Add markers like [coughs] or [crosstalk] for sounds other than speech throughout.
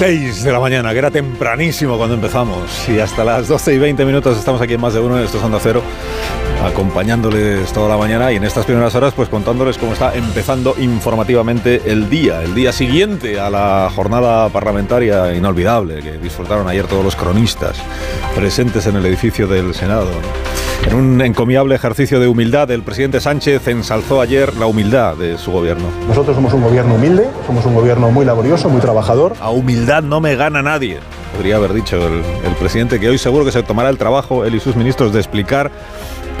6 de la mañana, que era tempranísimo cuando empezamos, y hasta las 12 y 20 minutos estamos aquí en más de uno en estos Onda Cero, acompañándoles toda la mañana y en estas primeras horas, pues contándoles cómo está empezando informativamente el día, el día siguiente a la jornada parlamentaria inolvidable que disfrutaron ayer todos los cronistas presentes en el edificio del Senado. En un encomiable ejercicio de humildad, el presidente Sánchez ensalzó ayer la humildad de su gobierno. Nosotros somos un gobierno humilde, somos un gobierno muy laborioso, muy trabajador. A humildad no me gana nadie. Podría haber dicho el, el, presidente que hoy seguro que se tomará el trabajo, él y sus ministros, de explicar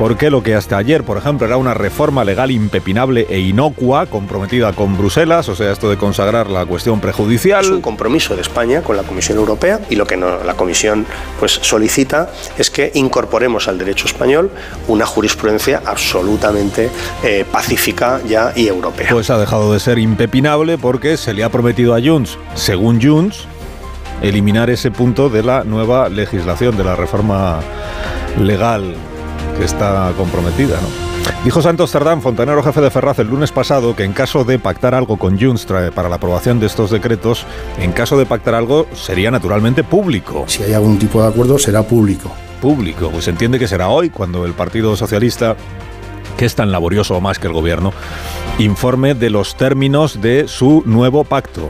por qué lo que hasta ayer, por ejemplo, era una reforma legal impepinable e inocua, comprometida con Bruselas, o sea, esto de consagrar la cuestión prejudicial. Es un compromiso de España con la Comisión Europea y lo que no, la Comisión pues, solicita es que incorporemos al derecho español una jurisprudencia absolutamente eh, pacífica ya y europea. Pues ha dejado de ser impepinable porque se le ha prometido a Junts, según Junts, eliminar ese punto de la nueva legislación, de la reforma legal que está comprometida, ¿no? Dijo Santos Cerdán, fontanero jefe de Ferraz, el lunes pasado que en caso de pactar algo con Junts para la aprobación de estos decretos, en caso de pactar algo sería naturalmente público. Si hay algún tipo de acuerdo, será público. Público, pues se entiende que será hoy cuando el Partido Socialista que es tan laborioso más que el gobierno, informe de los términos de su nuevo pacto.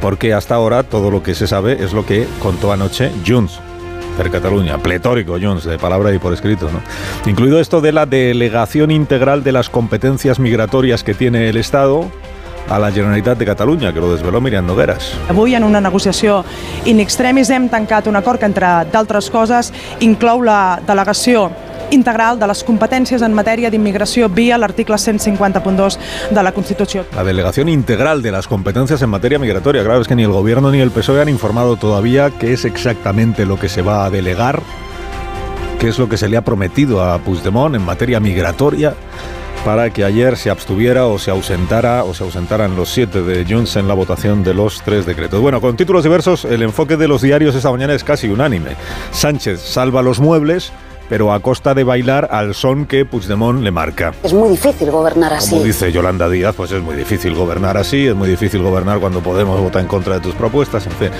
Porque hasta ahora todo lo que se sabe es lo que contó anoche Junts per Cataluña, pletórico Junts, de palabra y por escrito, ¿no? Incluido esto de la delegación integral de las competencias migratorias que tiene el Estado a la Generalitat de Catalunya, que lo desveló Miriam Nogueras. Avui, en una negociació in extremis, hem tancat un acord que, entre d'altres coses, inclou la delegació integral de les competències en matèria d'immigració via l'article 150.2 de la Constitució. La delegación integral de las competencias en materia migratoria. Claro, es que ni el gobierno ni el PSOE han informado todavía qué es exactamente lo que se va a delegar, qué es lo que se le ha prometido a Puigdemont en materia migratoria para que ayer se abstuviera o se ausentara o se ausentaran los siete de Junts en la votación de los tres decretos. Bueno, con títulos diversos, el enfoque de los diarios esta mañana es casi unánime. Sánchez salva los muebles, pero a costa de bailar al son que Puigdemont le marca. Es muy difícil gobernar así. Como dice Yolanda Díaz, pues es muy difícil gobernar así, es muy difícil gobernar cuando Podemos vota en contra de tus propuestas, en fin.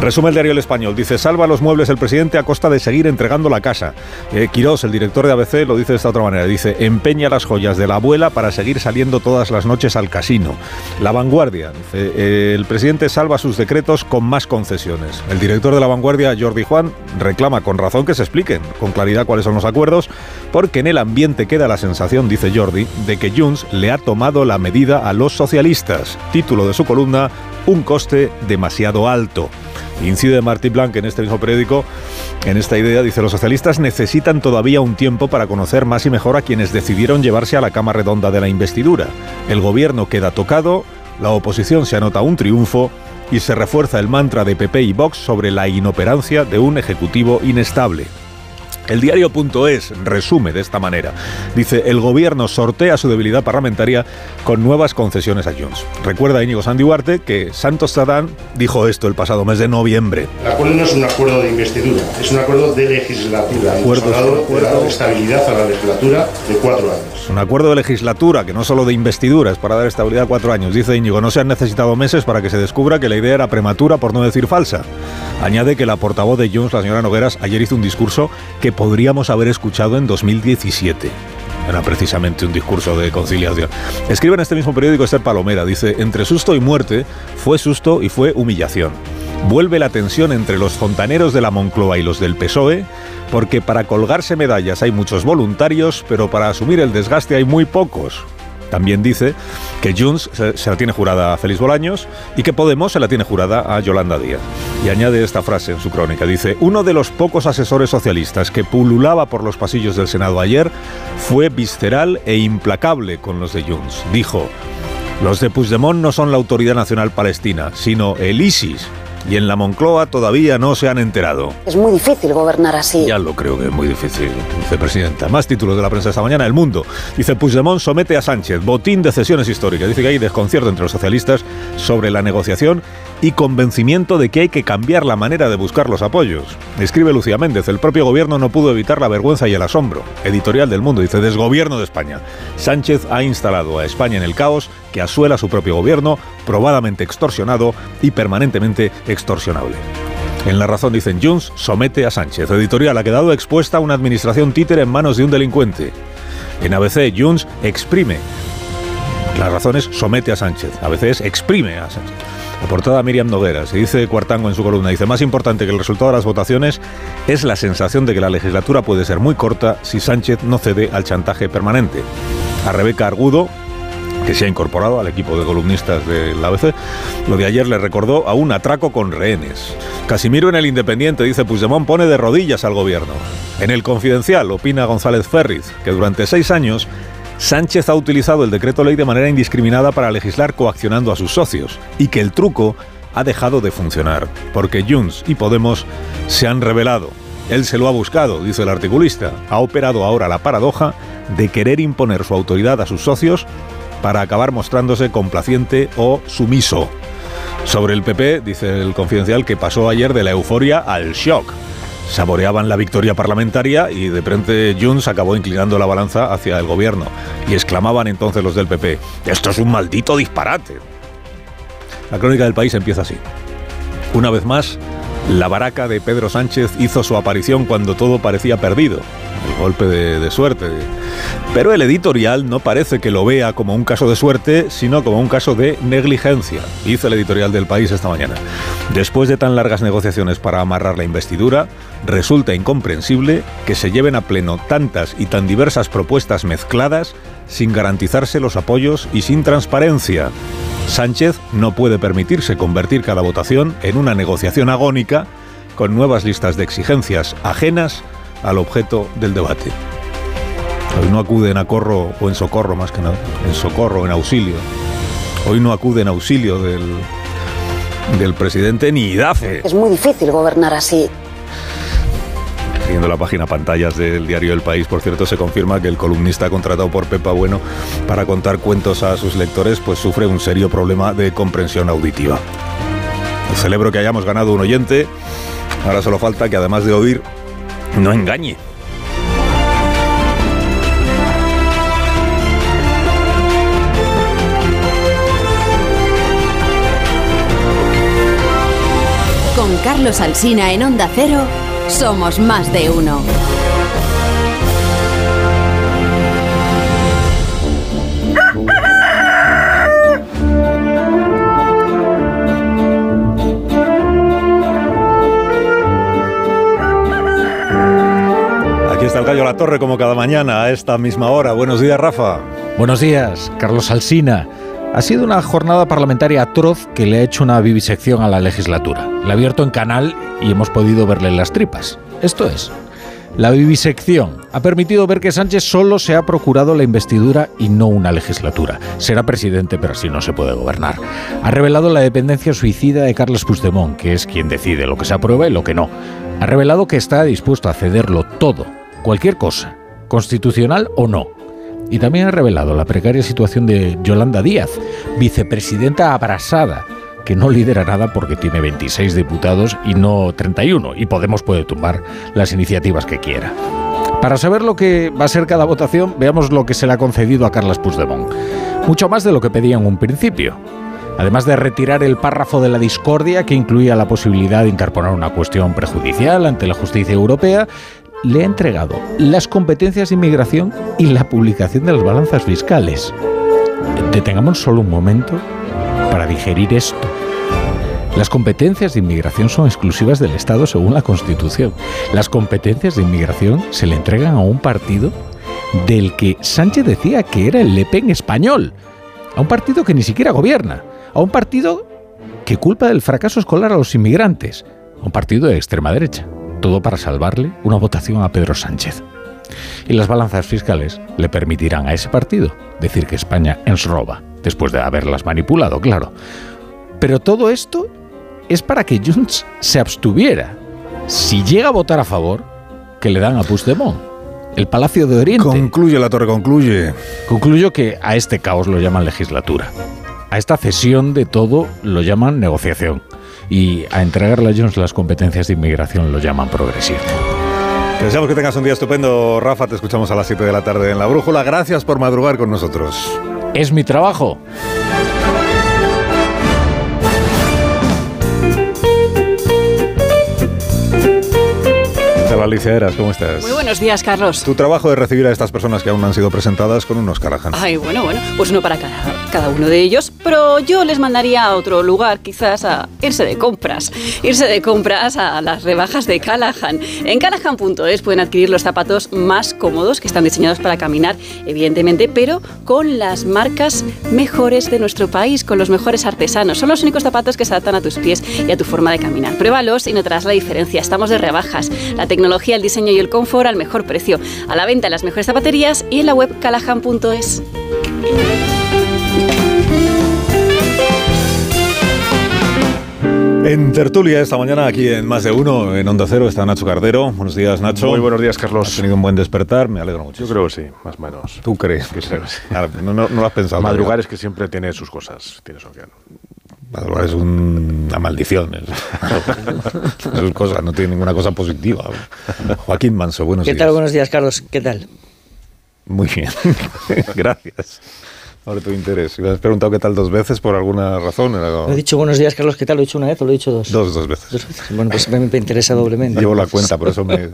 Resume el diario El Español, dice, salva los muebles el presidente a costa de seguir entregando la casa. Eh, Quirós, el director de ABC, lo dice de esta otra manera, dice, empeña las joyas de la abuela para seguir saliendo todas las noches al casino. La Vanguardia, dice, eh, el presidente salva sus decretos con más concesiones. El director de La Vanguardia, Jordi Juan, reclama con razón que se expliquen con claridad cuáles son los acuerdos, porque en el ambiente queda la sensación, dice Jordi, de que Junts le ha tomado la medida a los socialistas. Título de su columna, un coste demasiado alto. Incide Martí Blanc en este mismo periódico en esta idea. Dice, los socialistas necesitan todavía un tiempo para conocer más y mejor a quienes decidieron llevarse a la cama redonda de la investidura. El gobierno queda tocado, la oposición se anota un triunfo y se refuerza el mantra de PP y Vox sobre la inoperancia de un ejecutivo inestable. El diario.es resume de esta manera. Dice, el gobierno sortea su debilidad parlamentaria con nuevas concesiones a Junts. Recuerda Íñigo Sandiuarte que Santos Zadán dijo esto el pasado mes de noviembre. El acuerdo no es un acuerdo de investidura, es un acuerdo de legislatura. Acuerdo, acuerdo. de estabilidad a la legislatura de cuatro años. Un acuerdo de legislatura, que no solo de investidura, es para dar estabilidad a cuatro años. Dice Íñigo, no se han necesitado meses para que se descubra que la idea era prematura, por no decir falsa. Añade que la portavoz de Junts, la señora Nogueras, ayer hizo un discurso que podríamos haber escuchado en 2017. Era precisamente un discurso de conciliación. Escribe en este mismo periódico Esther Palomera, dice, entre susto y muerte, fue susto y fue humillación. Vuelve la tensión entre los fontaneros de la Moncloa y los del PSOE, porque para colgarse medallas hay muchos voluntarios, pero para asumir el desgaste hay muy pocos. También dice que Junts se, la tiene jurada a Félix Bolaños y que Podemos se la tiene jurada a Yolanda Díaz. Y añade esta frase en su crónica. Dice, uno de los pocos asesores socialistas que pululaba por los pasillos del Senado ayer fue visceral e implacable con los de Junts. Dijo, los de Puigdemont no son la Autoridad Nacional Palestina, sino el ISIS. Y en la Moncloa todavía no se han enterado. Es muy difícil gobernar así. Ya lo creo que es muy difícil, vicepresidenta. Más títulos de la prensa esta mañana. El Mundo. Dice Puigdemont somete a Sánchez. Botín de cesiones históricas. Dice que hay desconcierto entre los socialistas sobre la negociación y convencimiento de que hay que cambiar la manera de buscar los apoyos. Escribe Lucía Méndez. El propio gobierno no pudo evitar la vergüenza y el asombro. Editorial del Mundo. Dice desgobierno de España. Sánchez ha instalado a España en el caos que asuela su propio gobierno, probadamente extorsionado y permanentemente extorsionable. En La Razón dicen Junts somete a Sánchez. Editorial ha quedado expuesta a una administración títere en manos de un delincuente. En ABC, Junts exprime. La Razón es somete a Sánchez. ABC es exprime a Sánchez. La portada Miriam Noguera, se dice Cuartango en su columna, dice, más importante que el resultado de las votaciones es la sensación de que la legislatura puede ser muy corta si Sánchez no cede al chantaje permanente. A Rebeca Argudo, que se ha incorporado al equipo de columnistas del ABC, lo de ayer le recordó a un atraco con rehenes. Casimiro en el Independiente dice Puigdemont pone de rodillas al gobierno. En el Confidencial opina González Ferriz que durante seis años Sánchez ha utilizado el decreto ley de manera indiscriminada para legislar coaccionando a sus socios y que el truco ha dejado de funcionar, porque Junts y Podemos se han rebelado. Él se lo ha buscado, dice el articulista. Ha operado ahora la paradoja de querer imponer su autoridad a sus socios para acabar mostrándose complaciente o sumiso. Sobre el PP, dice el confidencial, que pasó ayer de la euforia al shock. Saboreaban la victoria parlamentaria y de frente Junts acabó inclinando la balanza hacia el gobierno. Y exclamaban entonces los del PP, esto es un maldito disparate. La crónica del país empieza así. Una vez más, la baraca de Pedro Sánchez hizo su aparición cuando todo parecía perdido. El golpe de, de, suerte. Pero el editorial no parece que lo vea como un caso de suerte, sino como un caso de negligencia, dice el editorial del país esta mañana. Después de tan largas negociaciones para amarrar la investidura, resulta incomprensible que se lleven a pleno tantas y tan diversas propuestas mezcladas sin garantizarse los apoyos y sin transparencia. Sánchez no puede permitirse convertir cada votación en una negociación agónica con nuevas listas de exigencias ajenas al objeto del debate. Hoy no acuden a corro o en socorro más que nada, en socorro, en auxilio. Hoy no acuden auxilio del, del presidente ni IDAFE. Es muy difícil gobernar así. Siguiendo la página pantallas del diario El País, por cierto, se confirma que el columnista contratado por Pepa Bueno para contar cuentos a sus lectores, pues sufre un serio problema de comprensión auditiva. Celebro que hayamos ganado un oyente. Ahora solo falta que además de oír, no engañe. Con Carlos Alsina en Onda Cero, somos más de uno. Aquí está el gallo La Torre como cada mañana a esta misma hora. Buenos días, Rafa. Buenos días, Carlos Alsina. Ha sido una jornada parlamentaria atroz que le ha hecho una vivisección a la legislatura. La ha abierto en canal y hemos podido verle las tripas. Esto es, la vivisección ha permitido ver que Sánchez solo se ha procurado la investidura y no una legislatura. Será presidente, pero así no se puede gobernar. Ha revelado la dependencia suicida de Carles Puigdemont, que es quien decide lo que se aprueba y lo que no. Ha revelado que está dispuesto a cederlo todo, cualquier cosa, constitucional o no, y también ha revelado la precaria situación de Yolanda Díaz, vicepresidenta abrasada, que no lidera nada porque tiene 26 diputados y no 31, y Podemos puede tumbar las iniciativas que quiera. Para saber lo que va a ser cada votación, veamos lo que se le ha concedido a Carles Puigdemont. Mucho más de lo que pedía en un principio. Además de retirar el párrafo de la discordia que incluía la posibilidad de interponer una cuestión prejudicial ante la justicia europea, le ha entregado las competencias de inmigración y la publicación de las balanzas fiscales. Detengamos solo un momento para digerir esto. Las competencias de inmigración son exclusivas del Estado según la Constitución. Las competencias de inmigración se le entregan a un partido del que Sánchez decía que era el Le Pen español, a un partido que ni siquiera gobierna, a un partido que culpa del fracaso escolar a los inmigrantes, a un partido de extrema derecha, todo para salvarle una votación a Pedro Sánchez. Y las balanzas fiscales le permitirán a ese partido decir que España ens roba, después de haberlas manipulado, claro. Pero todo esto es para que Junts se abstuviera. Si llega a votar a favor, que le dan a Puigdemont. El Palacio de Oriente. Concluye la torre, concluye. Concluyo que a este caos lo llaman legislatura. A esta cesión de todo lo llaman negociación. Y a entregarle a Jones las competencias de inmigración lo llaman progresismo. Te deseamos que tengas un día estupendo, Rafa. Te escuchamos a las 7 de la tarde en La Brújula. Gracias por madrugar con nosotros. Es mi trabajo. Hola Alicia Eras, ¿cómo estás? Muy buenos días, Carlos. Tu trabajo es recibir a estas personas que aún no han sido presentadas con unos Callahan. Ay, bueno, bueno, pues no para cada, cada uno de ellos, pero yo les mandaría a otro lugar, quizás a irse de compras. Irse de compras a las rebajas de Callahan. En callahan.es pueden adquirir los zapatos más cómodos que están diseñados para caminar, evidentemente, pero con las marcas mejores de nuestro país, con los mejores artesanos. Son los únicos zapatos que se adaptan a tus pies y a tu forma de caminar. Pruébalos y notarás la diferencia. Estamos de rebajas. La tecnología, el diseño y el confort al mejor precio. A la venta en las mejores zapaterías y en la web callahan.es. En tertulia esta mañana, aquí en Más de Uno, en Onda Cero, está Nacho Cardero. Buenos días, Nacho. Muy buenos días, Carlos. Has tenido un buen despertar, me alegro mucho. Yo creo que sí, más o menos. ¿Tú crees? Que sí. [laughs] Ah, no, no, no lo has pensado. Madrugar es que siempre tiene sus cosas. Tiene su Madrugar es un- una maldición. Es, [laughs] es cosa, no tiene ninguna cosa positiva. Joaquín Manso, buenos ¿Qué días. tal? Buenos días, Carlos. ¿Qué tal? Muy bien. [laughs] Gracias por tu interés. Me has preguntado qué tal dos veces por alguna razón. Era- No he dicho buenos días, Carlos. ¿Qué tal? ¿Lo he dicho una vez o lo he dicho dos? Dos, dos veces. Dos veces. Bueno, pues me, me interesa doblemente. Llevo la cuenta, por eso me...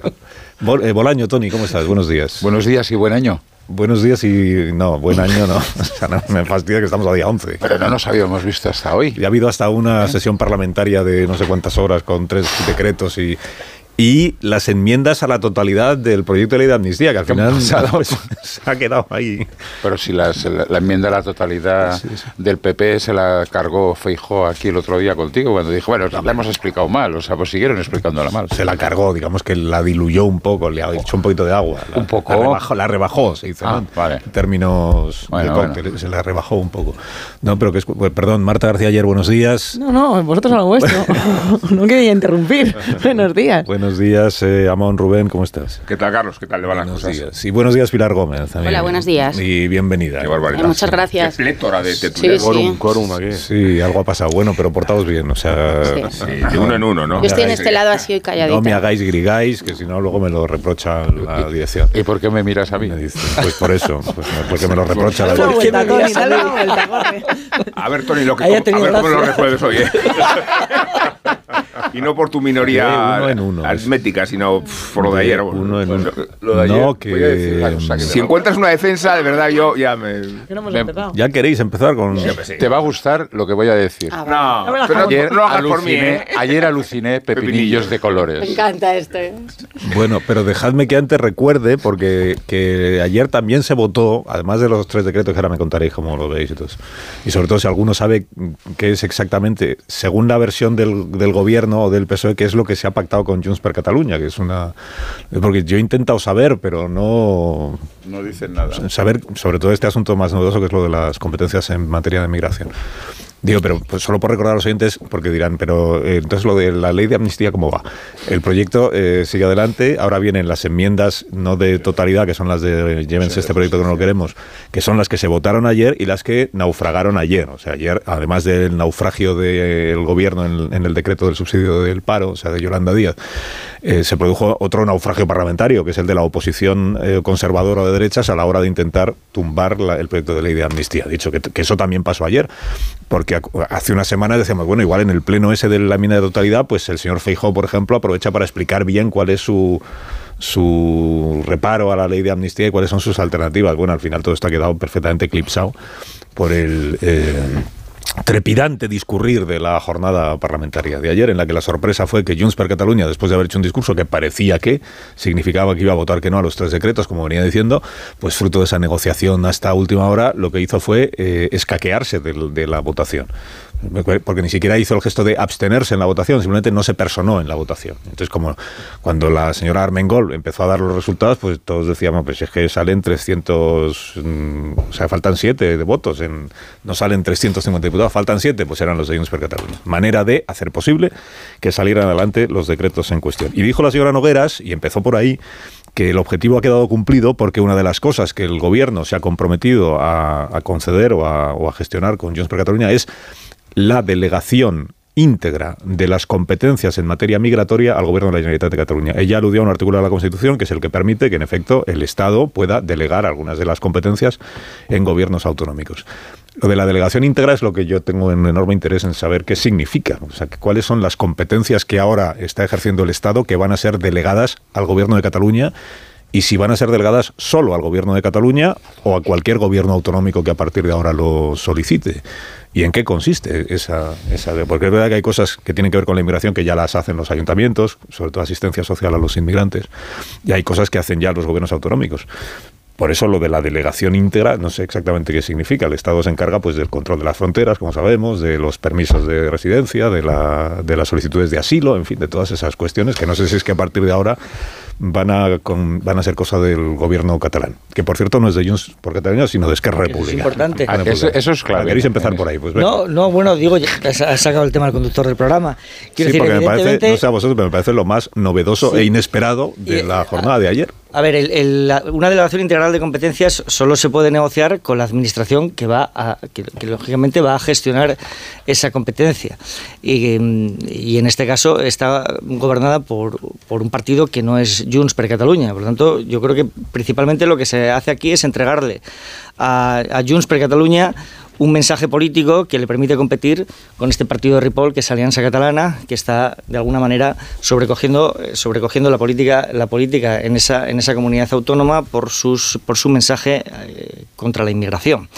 Bol- eh, Bolaño, Tony, ¿cómo estás? Buenos días. Buenos días y buen año. Buenos días y... No, buen año no. [laughs] O sea, no, me fastidia que estamos a día 11. Pero no nos habíamos visto hasta hoy. Y ha habido hasta una sesión parlamentaria de no sé cuántas horas con tres decretos y... Y las enmiendas a la totalidad del proyecto de ley de amnistía, que al ¿Qué ha final pasado? pues, [laughs] se ha quedado ahí. Pero si las- la, la enmienda a la totalidad del PP se la cargó Feijó aquí el otro día contigo, cuando dijo, bueno, la hemos explicado mal, o sea, pues siguieron explicándola mal. Se la cargó, digamos que la diluyó un poco, le ha hecho un poquito de agua. La- Un poco. La rebajó, la rebajó, se dice, Ah, ¿no? vale. En términos Bueno, de cóctel, se la rebajó un poco. No, pero que es, pues, perdón, Marta García ayer, buenos días. No, no, vosotros a lo vuestro. [laughs] no quería interrumpir. [laughs] Buenos días. Buenos días, eh, Amón Rubén, ¿cómo estás? ¿Qué tal, Carlos? ¿Qué tal le van las Buenos cosas? días. Y buenos días, Pilar Gómez. también. Hola, buenos días. Y bienvenida. Qué barbaridad. Eh, muchas gracias. Qué plétora de Sí, tertulias. sí. Quórum, quórum aquí. Sí, algo ha pasado. Bueno, pero portados bien, o sea... Sí. Sí, de uno en uno, ¿no? Yo estoy en este lado así hoy calladita. No me hagáis grigáis, que si no luego me lo reprocha la dirección. ¿Y por qué me miras a mí? Me dice, pues por eso, pues porque me lo reprocha la dirección. dale una vuelta, corre. [laughs] A ver, Tony, lo que, a ver cómo lo resuelves hoy, ¿eh? [laughs] y no por tu minoría Que uno en uno. aritmética, sino pf, por lo de ayer. bueno, Uno en pues, uno. Lo de ayer. No, Voy a decir que... que Si encuentras una defensa, de verdad, yo ya me... Que no hemos Me-. Ya queréis empezar con... Te va a gustar lo que voy a decir. Ah, No, me la pero no, jodas. no hagas por mí, aluciné, ¿eh? ayer aluciné [laughs] pepinillos de Me colores. encanta esto. ¿eh? Bueno, pero dejadme que antes recuerde, porque que ayer también se votó, además de los tres decretos que ahora me contaréis cómo lo veis y todo eso. Y sobre todo si alguno sabe qué es exactamente, según la versión del, del gobierno o del PSOE, qué es lo que se ha pactado con Junts per Catalunya, que es una... Porque yo he intentado saber, pero no... No dicen nada. Saber sobre todo este asunto más novedoso, que es lo de las competencias en materia de migración. Digo, pero pues solo por recordar a los oyentes, porque dirán, pero eh, entonces lo de la ley de amnistía, ¿cómo va? El proyecto eh, sigue adelante, ahora vienen las enmiendas, no de totalidad, que son las de eh, llévense este proyecto que no lo queremos, que son las que se votaron ayer y las que naufragaron ayer. O sea, ayer, además del naufragio del gobierno en, en el decreto del subsidio del paro, o sea, de Yolanda Díaz, eh, se produjo otro naufragio parlamentario, que es el de la oposición conservadora de derechas a la hora de intentar tumbar la- el proyecto de ley de amnistía. Dicho que, eso también pasó ayer, porque ac- hace una semana decíamos, bueno, igual en el pleno ese de la enmienda de totalidad, pues el señor Feijó, por ejemplo, aprovecha para explicar bien cuál es su su reparo a la ley de amnistía y cuáles son sus alternativas. Bueno, al final todo esto ha quedado perfectamente eclipsado por el... eh, trepidante discurrir de la jornada parlamentaria de ayer, en la que la sorpresa fue que Junts per Catalunya, después de haber hecho un discurso que parecía que significaba que iba a votar que no a los tres decretos, como venía diciendo, pues fruto de esa negociación hasta última hora, lo que hizo fue eh, escaquearse de la votación porque ni siquiera hizo el gesto de abstenerse en la votación, simplemente no se personó en la votación. Entonces, como cuando la señora Armengol empezó a dar los resultados, pues todos decíamos, pues es que salen 300, mm, o sea, faltan 7 de votos, no salen 350 diputados, faltan 7, pues eran los de Junts per Catalunya. Manera de hacer posible que salieran adelante los decretos en cuestión. Y dijo la señora Nogueras, y empezó por ahí, que el objetivo ha quedado cumplido porque una de las cosas que el gobierno se ha comprometido a, conceder o a, gestionar con Junts per Catalunya es la delegación íntegra de las competencias en materia migratoria al Gobierno de la Generalitat de Cataluña. Ella aludió a un artículo de la Constitución que es el que permite que, en efecto, el Estado pueda delegar algunas de las competencias en gobiernos autonómicos. Lo de la delegación íntegra es lo que yo tengo un enorme interés en saber qué significa, o sea, cuáles son las competencias que ahora está ejerciendo el Estado que van a ser delegadas al Gobierno de Cataluña y si van a ser delegadas solo al Gobierno de Cataluña o a cualquier gobierno autonómico que a partir de ahora lo solicite. ¿Y en qué consiste esa, esa? Porque es verdad que hay cosas que tienen que ver con la inmigración que ya las hacen los ayuntamientos, sobre todo asistencia social a los inmigrantes, y hay cosas que hacen ya los gobiernos autonómicos. Por eso lo de la delegación íntegra, no sé exactamente qué significa. El Estado se encarga pues del control de las fronteras, como sabemos, de los permisos de residencia, de, la, de las solicitudes de asilo, en fin, de todas esas cuestiones que no sé si es que a partir de ahora van a, van a ser cosa del gobierno catalán. Que por cierto no es de Junts por Cataluña, sino de Esquerra Republicana. Es importante. Ah, eso, es clave. ¿Queréis empezar por ahí? Pues no, no, bueno, digo, has sacado el tema del conductor del programa. Quiero sí, decir, porque me parece, no sé a vosotros, pero me parece lo más novedoso e inesperado de la jornada de ayer. A ver, una delegación integral de competencias solo se puede negociar con la administración que va a, que, lógicamente va a gestionar esa competencia. Y, en este caso está gobernada por, por un partido que no es Junts per Catalunya. Por lo tanto, yo creo que principalmente lo que se hace aquí es entregarle a, a Junts per Catalunya un mensaje político que le permite competir con este partido de Ripoll, que es Alianza Catalana, que está de alguna manera sobrecogiendo, sobrecogiendo la política, la política en, esa, en esa comunidad autónoma por, sus, por su mensaje eh, contra la inmigración.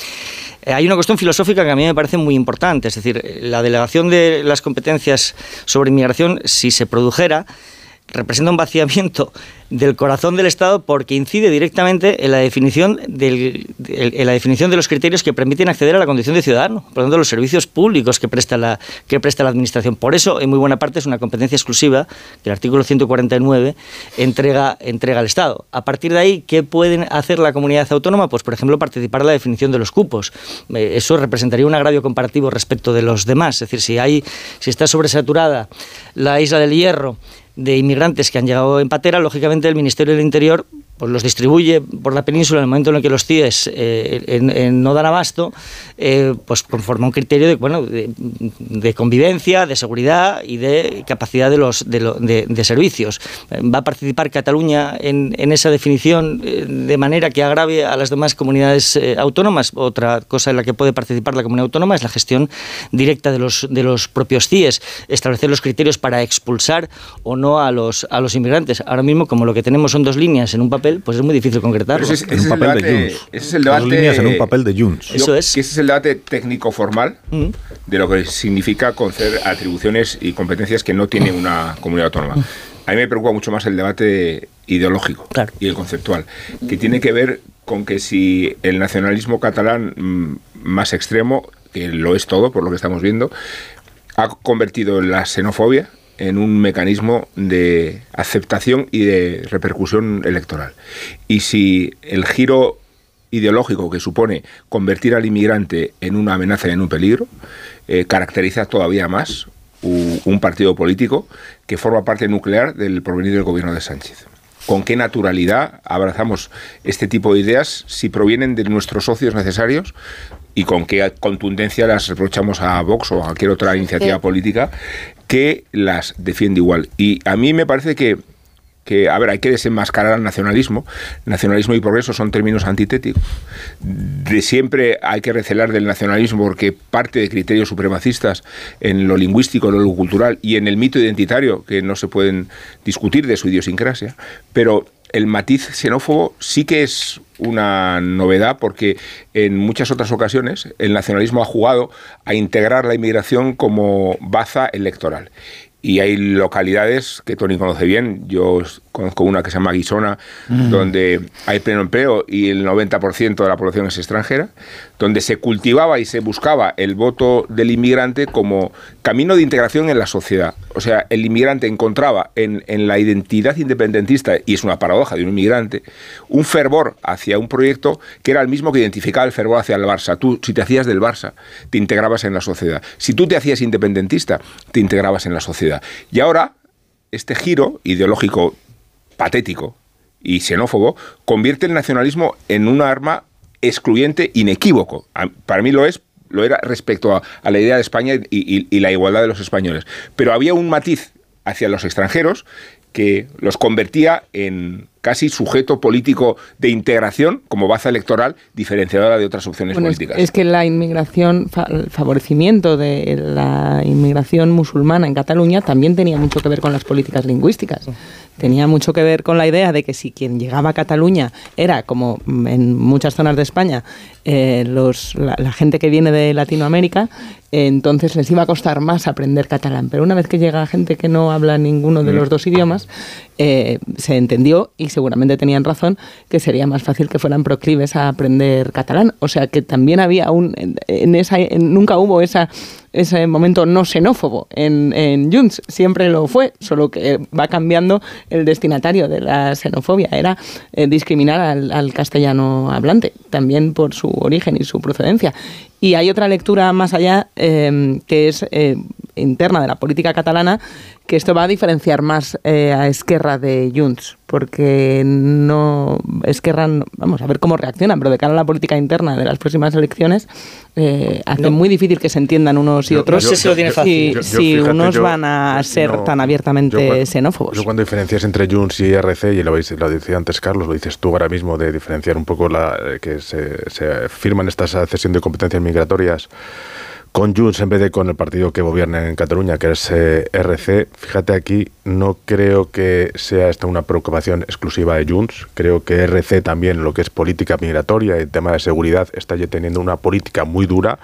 Eh, hay una cuestión filosófica que a mí me parece muy importante, es decir, la delegación de las competencias sobre inmigración, si se produjera, representa un vaciamiento del corazón del Estado porque incide directamente en la definición del, en la definición de los criterios que permiten acceder a la condición de ciudadano, por lo tanto los servicios públicos que presta la que presta la administración. Por eso, en muy buena parte es una competencia exclusiva que el artículo 149 entrega entrega al Estado. A partir de ahí, ¿qué pueden hacer la comunidad autónoma? Pues por ejemplo, participar en la definición de los cupos. Eh, eso representaría un agravio comparativo respecto de los demás, es decir, si hay si está sobresaturada la isla del Hierro de inmigrantes que han llegado en patera, lógicamente el Ministerio del Interior pues los distribuye por la península en el momento en el que los CIES eh, no dan abasto, eh, pues conforme un criterio de, bueno, de, convivencia, de seguridad y de capacidad de, los, de, servicios. ¿Va a participar Cataluña en, esa definición eh, de manera que agrave a las demás comunidades autónomas? Otra cosa en la que puede participar la comunidad autónoma es la gestión directa de los, de los propios CIES, establecer los criterios para expulsar o no a los, a los inmigrantes. Ahora mismo, como lo que tenemos son dos líneas en un papel, pues es muy difícil concretarlo. Ese es, un papel de Junts. Ese es el debate. líneas en un papel de Junts. Eso es. ese es el debate técnico formal mm. de lo que significa conceder atribuciones y competencias que no tiene una comunidad autónoma. A mí me preocupa mucho más el debate ideológico y el conceptual, que tiene que ver con que si el nacionalismo catalán mm, más extremo, que lo es todo por lo que estamos viendo, ha convertido la xenofobia en un mecanismo de aceptación y de repercusión electoral. Y si el giro ideológico que supone convertir al inmigrante en una amenaza y en un peligro, eh, caracteriza todavía más un partido político que forma parte nuclear del porvenir del gobierno de Sánchez con qué naturalidad abrazamos este tipo de ideas si provienen de nuestros socios necesarios y con qué contundencia las reprochamos a Vox o a cualquier otra iniciativa política que las defiende igual. Y a mí me parece que que, a ver, hay que desenmascarar al nacionalismo. Nacionalismo y progreso son términos antitéticos. De siempre hay que recelar del nacionalismo porque parte de criterios supremacistas en lo lingüístico, en lo cultural y en el mito identitario, que no se pueden discutir de su idiosincrasia. Pero el matiz xenófobo sí que es una novedad porque en muchas otras ocasiones el nacionalismo ha jugado a integrar la inmigración como baza electoral. Y hay localidades que Tony conoce bien. Yo conozco una que se llama Guisona, Mm. donde hay pleno empleo y el 90% de la población es extranjera, donde se cultivaba y se buscaba el voto del inmigrante como camino de integración en la sociedad. O sea, el inmigrante encontraba en, la identidad independentista, y es una paradoja de un inmigrante, un fervor hacia un proyecto que era el mismo que identificaba el fervor hacia el Barça. Tú, si te hacías del Barça, te integrabas en la sociedad. Si tú te hacías independentista, te integrabas en la sociedad. Y ahora, este giro ideológico patético y xenófobo convierte el nacionalismo en un arma excluyente inequívoco. Para mí lo es, lo era respecto a, a la idea de España y, y- y la igualdad de los españoles. Pero había un matiz hacia los extranjeros que los convertía en casi sujeto político de integración como baza electoral diferenciadora de otras opciones Bueno, políticas. es que la inmigración, fa- el favorecimiento de la inmigración musulmana en Cataluña también tenía mucho que ver con las políticas lingüísticas. Tenía mucho que ver con la idea de que si quien llegaba a Cataluña era, como en muchas zonas de España, eh, los, la, la gente que viene de Latinoamérica, eh, entonces les iba a costar más aprender catalán. Pero una vez que llega gente que no habla ninguno de Mm. los dos idiomas, eh, se entendió y seguramente tenían razón que sería más fácil que fueran proclives a aprender catalán. O sea que también había un en, en esa en- nunca hubo esa ese momento no xenófobo en, en Junts, siempre lo fue, solo que va cambiando el destinatario de la xenofobia, era eh, discriminar al, al castellano hablante, también por su origen y su procedencia. Y hay otra lectura más allá eh, que es eh, interna de la política catalana, que esto va a diferenciar más eh, a Esquerra de Junts, porque no Esquerra, no- vamos a ver cómo reaccionan, pero de cara a la política interna de las próximas elecciones, eh, hace No. muy difícil que se entiendan unos y Yo- otros yo- yo- yo- si, yo- yo, si fíjate, unos yo- van a ser no, tan abiertamente yo cuando- xenófobos. Yo cuando diferencias entre Junts y RC, y lo, veis- lo decía antes Carlos, lo dices tú ahora mismo, de diferenciar un poco la eh, que se, se firman estas cesión de competencias migratorias con Junts en vez de con el partido que gobierna en Cataluña, que es eh, RC. Fíjate aquí, no creo que sea esta una preocupación exclusiva de Junts. Creo que RC también, lo que es política migratoria y el tema de seguridad, está ya teniendo una política muy dura.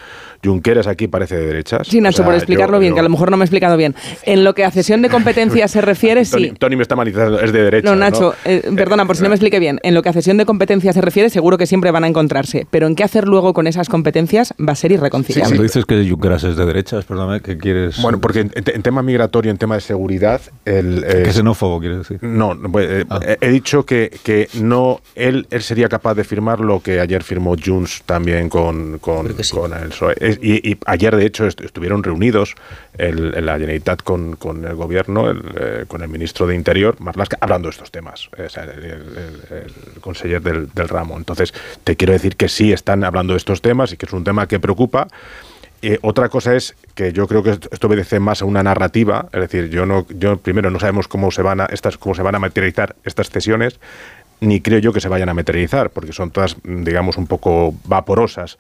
Junqueras aquí parece de derechas. Sí, Nacho, O sea, por explicarlo yo- bien, yo- que a lo mejor no me he explicado bien. En lo que a cesión de competencias se refiere, [laughs] Tony, sí. Tony me está manifestando, es de derecha. No, Nacho, eh, perdona, por si no me expliqué bien. En lo que a cesión de competencias se refiere, seguro que siempre van a encontrarse. Pero en qué hacer luego con esas competencias va a ser irreconciliable. Cuando dices que Junqueras es de derechas, perdóname, ¿qué quieres? Bueno, porque en, en tema migratorio, en tema de seguridad, el, eh, ¿Qué xenófobo quieres decir? No, no, pues, eh, he he dicho que, que no él, él sería capaz de firmar lo que ayer firmó Junts también con, con, con el PSOE. Y, y ayer, de hecho, est- estuvieron reunidos el, el- la Generalitat con, con el gobierno, el, eh, con el ministro de Interior, Marlaska, hablando de estos temas, o sea, el, el- el- el conseller del, del ramo. Entonces, te quiero decir que sí están hablando de estos temas y que es un tema que preocupa. Eh, otra cosa es que yo creo que esto obedece más a una narrativa, es decir, yo no, yo primero no sabemos cómo se van a estas, cómo se van a materializar estas cesiones, ni creo yo que se vayan a materializar, porque son todas, digamos, un poco vaporosas.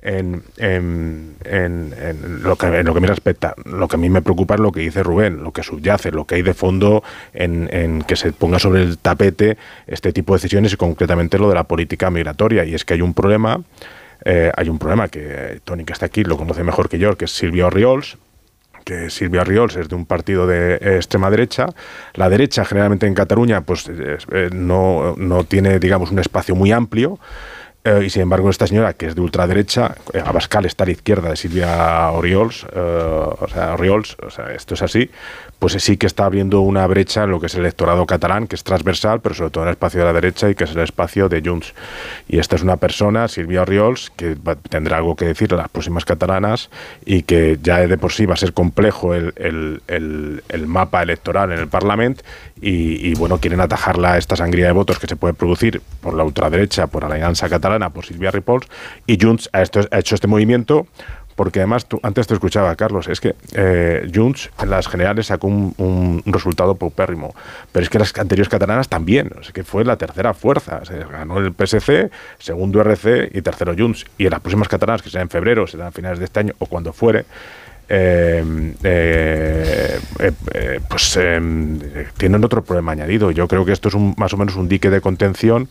En, en- en- en lo que, en lo que me respecta, lo que a mí me preocupa es lo que dice Rubén, lo que subyace, lo que hay de fondo en, en que se ponga sobre el tapete este tipo de decisiones y concretamente lo de la política migratoria. Y es que hay un problema eh, hay un problema que Tony, que está aquí, lo conoce mejor que yo, que es Silvio Oriols, que Silvio Oriols es de un partido de extrema derecha. La derecha, generalmente en Cataluña, pues eh, no, no tiene, digamos, un espacio muy amplio. Eh, y sin embargo, esta señora, que es de ultraderecha, eh, Abascal está a la izquierda de Silvia Oriols, eh, o sea, Oriols, o sea, esto es así, pues sí que está abriendo una brecha en lo que es el electorado catalán, que es transversal, pero sobre todo en el espacio de la derecha y que es el espacio de Junts. Y esta es una persona, Silvia Oriols, que tendrá algo que decir en las próximas catalanas y que ya de por sí va a ser complejo el, el- el- mapa electoral en el Parlamento y, bueno, quieren atajarla a esta sangría de votos que se puede producir por la ultraderecha, por Alianza Catalana, por Silvia Ripols y Junts ha, esto- ha hecho este movimiento porque además, tú, antes te escuchaba, Carlos, es que eh, Junts en las generales sacó un, un- resultado paupérrimo, pero es que las anteriores catalanas también, o sea, que fue la tercera fuerza, se ganó el PSC, segundo RC y tercero Junts, y en las próximas catalanas, que serán en febrero, serán a finales de este año o cuando fuere, eh, eh, eh, pues tienen otro problema añadido. Yo creo que esto es un, más o menos un dique de contención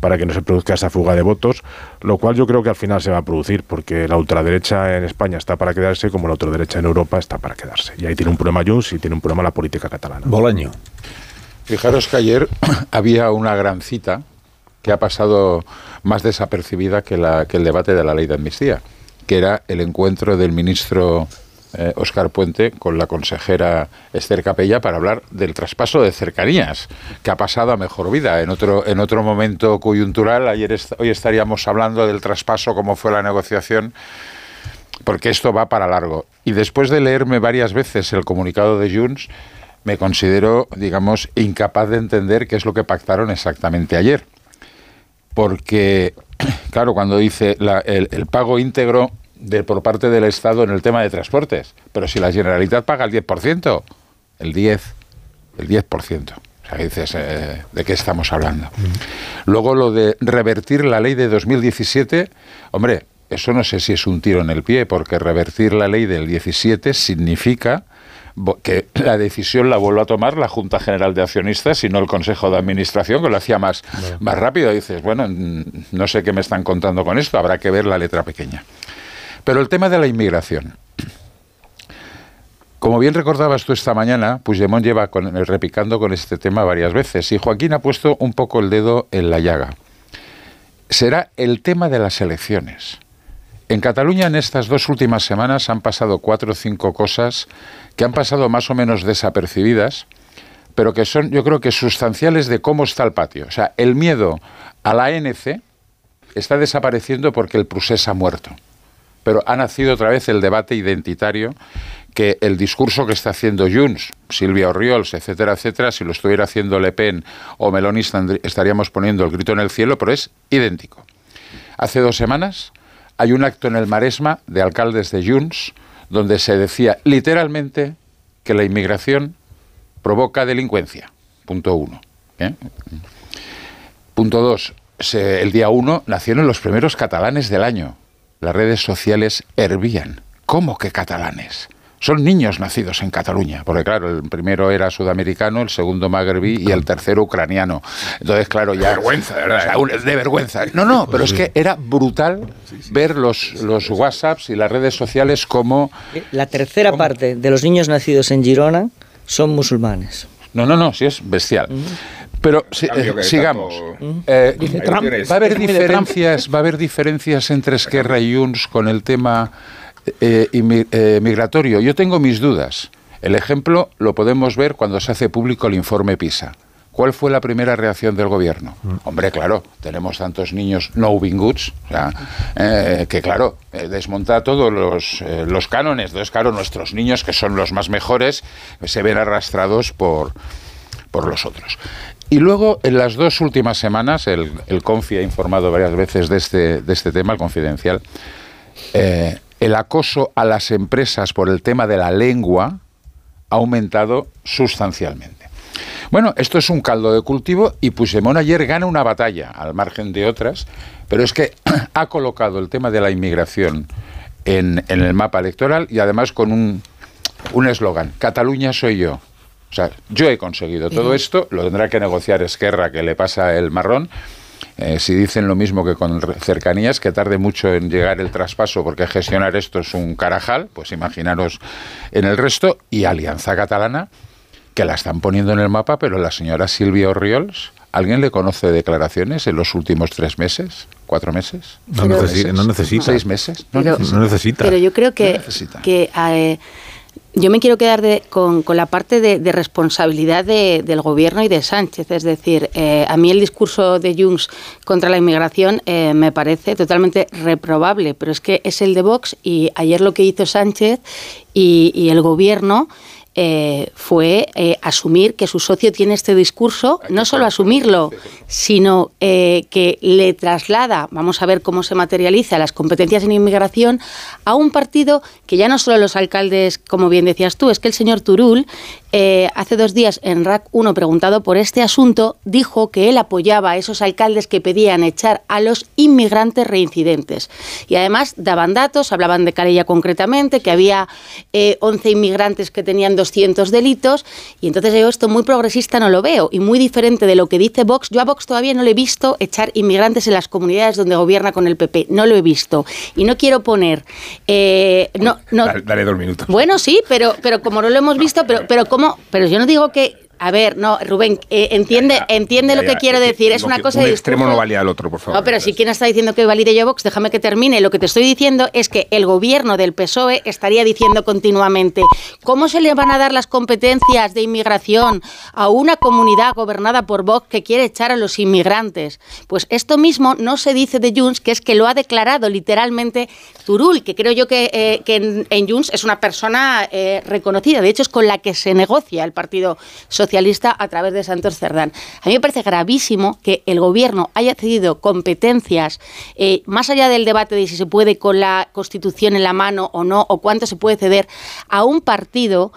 para que no se produzca esa fuga de votos, lo cual yo creo que al final se va a producir, porque la ultraderecha en España está para quedarse, como la ultraderecha en Europa está para quedarse. Y ahí tiene un problema Junts y tiene un problema la política catalana. Bolaño. Fijaros que ayer [coughs] había una gran cita que ha pasado más desapercibida que, la, que el debate de la ley de amnistía, que era el encuentro del ministro Oscar eh, Puente con la consejera Esther Capella para hablar del traspaso de cercanías, que ha pasado a mejor vida. En otro, en otro momento coyuntural, ayer hoy estaríamos hablando del traspaso, cómo fue la negociación, porque esto va para largo. Y después de leerme varias veces el comunicado de Junts, me considero, digamos, incapaz de entender qué es lo que pactaron exactamente ayer. Porque, [clears throat] claro, cuando dice el pago íntegro de, por parte del Estado en el tema de transportes. Pero si la Generalitat paga el 10%, el 10%, el 10%. O sea, dices, eh, ¿de qué estamos hablando? Luego lo de revertir la ley de 2017, hombre, eso no sé si es un tiro en el pie, porque revertir la ley del 17 significa que la decisión la vuelva a tomar la Junta General de Accionistas y no el Consejo de Administración, que lo hacía más, más rápido. dices, bueno, no sé qué me están contando con esto, habrá que ver la letra pequeña. Pero el tema de la inmigración. Como bien recordabas tú esta mañana, Puigdemont lleva con, repicando con este tema varias veces y Joaquín ha puesto un poco el dedo en la llaga. Será el tema de las elecciones. En Cataluña en estas dos últimas semanas han pasado cuatro o cinco cosas que han pasado más o menos desapercibidas, pero que son yo creo que sustanciales de cómo está el patio. O sea, el miedo a la ANC está desapareciendo porque el procés ha muerto pero ha nacido otra vez el debate identitario que el discurso que está haciendo Junts, Silvia Oriols, etcétera, etcétera, si lo estuviera haciendo Le Pen o Meloni estaríamos poniendo el grito en el cielo, pero es idéntico. Hace dos semanas hay un acto en el Maresma de alcaldes de Junts donde se decía literalmente que la inmigración provoca delincuencia. Punto uno. ¿eh? Punto dos. el día uno nacieron los primeros catalanes del año las redes sociales hervían. ¿Cómo que catalanes? Son niños nacidos en Cataluña, porque claro, el primero era sudamericano, el segundo magrebí y el tercero ucraniano. Entonces, claro, ya... De vergüenza, ¿verdad? de vergüenza. No, no, pero es que era brutal ver los, los WhatsApps y las redes sociales como... La tercera parte de los niños nacidos en Girona son musulmanes. No, no, no, sí es bestial. Pero eh, sigamos. Eh, va a haber diferencias, va a haber diferencias entre Esquerra y Junts con el tema eh, migratorio. Yo tengo mis dudas. El ejemplo lo podemos ver cuando se hace público el informe PISA. ¿Cuál fue la primera reacción del gobierno? Mm. Hombre, claro, tenemos tantos niños no goods, que claro, desmonta todos los, los cánones. Entonces, claro, nuestros niños, que son los más mejores, se ven arrastrados por, por los otros. Y luego, en las dos últimas semanas, el, el Confi ha informado varias veces de este, de este tema, el confidencial, eh, el acoso a las empresas por el tema de la lengua ha aumentado sustancialmente. Bueno, esto es un caldo de cultivo y Puigdemont ayer gana una batalla, al margen de otras, pero es que [clears throat] ha colocado el tema de la inmigración en, en el mapa electoral y además con un eslogan, Cataluña soy yo. O sea, yo he conseguido todo esto, lo tendrá que negociar Esquerra, que le pasa el marrón. Eh, si dicen lo mismo que con cercanías, que tarde mucho en llegar el traspaso, porque gestionar esto es un carajal, pues imaginaros en el resto, y Alianza Catalana, que la están poniendo en el mapa, pero la señora Silvia Orriols, ¿alguien le conoce declaraciones en los últimos tres meses? ¿Cuatro meses? No, necesita, ¿Seis meses? No, necesita. Pero yo creo que, que eh, yo me quiero quedar con, la parte de, responsabilidad del gobierno y de Sánchez. Es decir, eh, a mí el discurso de Junts contra la inmigración eh, me parece totalmente reprobable, pero es que es el de Vox y ayer lo que hizo Sánchez y, y el gobierno eh, fue eh, asumir que su socio tiene este discurso, no solo asumirlo, sino eh, que le traslada, vamos a ver cómo se materializa las competencias en inmigración, a un partido que ya no solo los alcaldes, como bien decías tú, es que el señor Turul eh, hace dos días en RAC 1, preguntado por este asunto, dijo que él apoyaba a esos alcaldes que pedían echar a los inmigrantes reincidentes. Y además daban datos, hablaban de Calella concretamente, que había 11 inmigrantes que tenían 200 delitos. Y entonces yo esto muy progresista no lo veo y muy diferente de lo que dice Vox. Yo a Vox todavía no le he visto echar inmigrantes en las comunidades donde gobierna con el PP. No lo he visto. Y no quiero poner... no, no, dale, dos minutos. Bueno, sí, pero, pero como no lo hemos visto, pero, pero, ¿cómo? pero yo no digo que a ver, no, Rubén, eh, entiende, entiende lo que quiero decir. Es una cosa un extremo no valía al otro, por favor. No, pero si quien está diciendo que valide yo Vox, déjame que termine. Lo que te estoy diciendo es que el gobierno del PSOE estaría diciendo continuamente cómo se le van a dar las competencias de inmigración a una comunidad gobernada por Vox que quiere echar a los inmigrantes. Pues esto mismo no se dice de Junts, que es que lo ha declarado literalmente Turul, que creo yo que, eh, que en, Junts es una persona eh, reconocida. De hecho, es con la que se negocia el Partido Socialista socialista a través de Santos Cerdán. A mí me parece gravísimo que el gobierno haya cedido competencias, eh, más allá del debate de si se puede con la Constitución en la mano o no, o cuánto se puede ceder, a un partido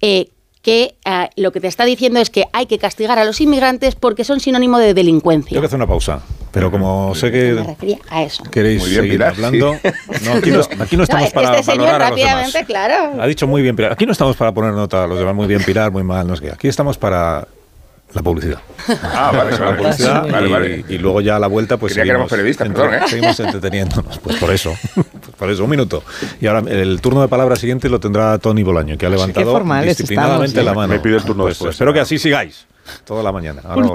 eh, que eh, lo que te está diciendo es que hay que castigar a los inmigrantes porque son sinónimo de delincuencia. Tengo que hacer una pausa, pero como sé que me refería a eso. queréis seguir hablando, no, aquí, no, aquí, no, estamos para este valorar a los demás. Claro. Ha dicho muy bien Pilar. Aquí no estamos para poner nota a los demás, muy bien Pilar, muy mal, no sé qué. Aquí estamos para la publicidad. Ah, vale, la publicidad vale, y, vale. y, luego ya a la vuelta pues Quería seguimos, que periodistas, entre, perdón, ¿eh? seguimos entreteniéndonos, pues por eso, [laughs] pues por eso, un minuto. Y ahora el turno de palabra siguiente lo tendrá Tony Bolaño, que ha levantado disciplinadamente estamos, la mano. Me pide el turno pues, después. Espero que así sigáis toda la mañana. Ahora.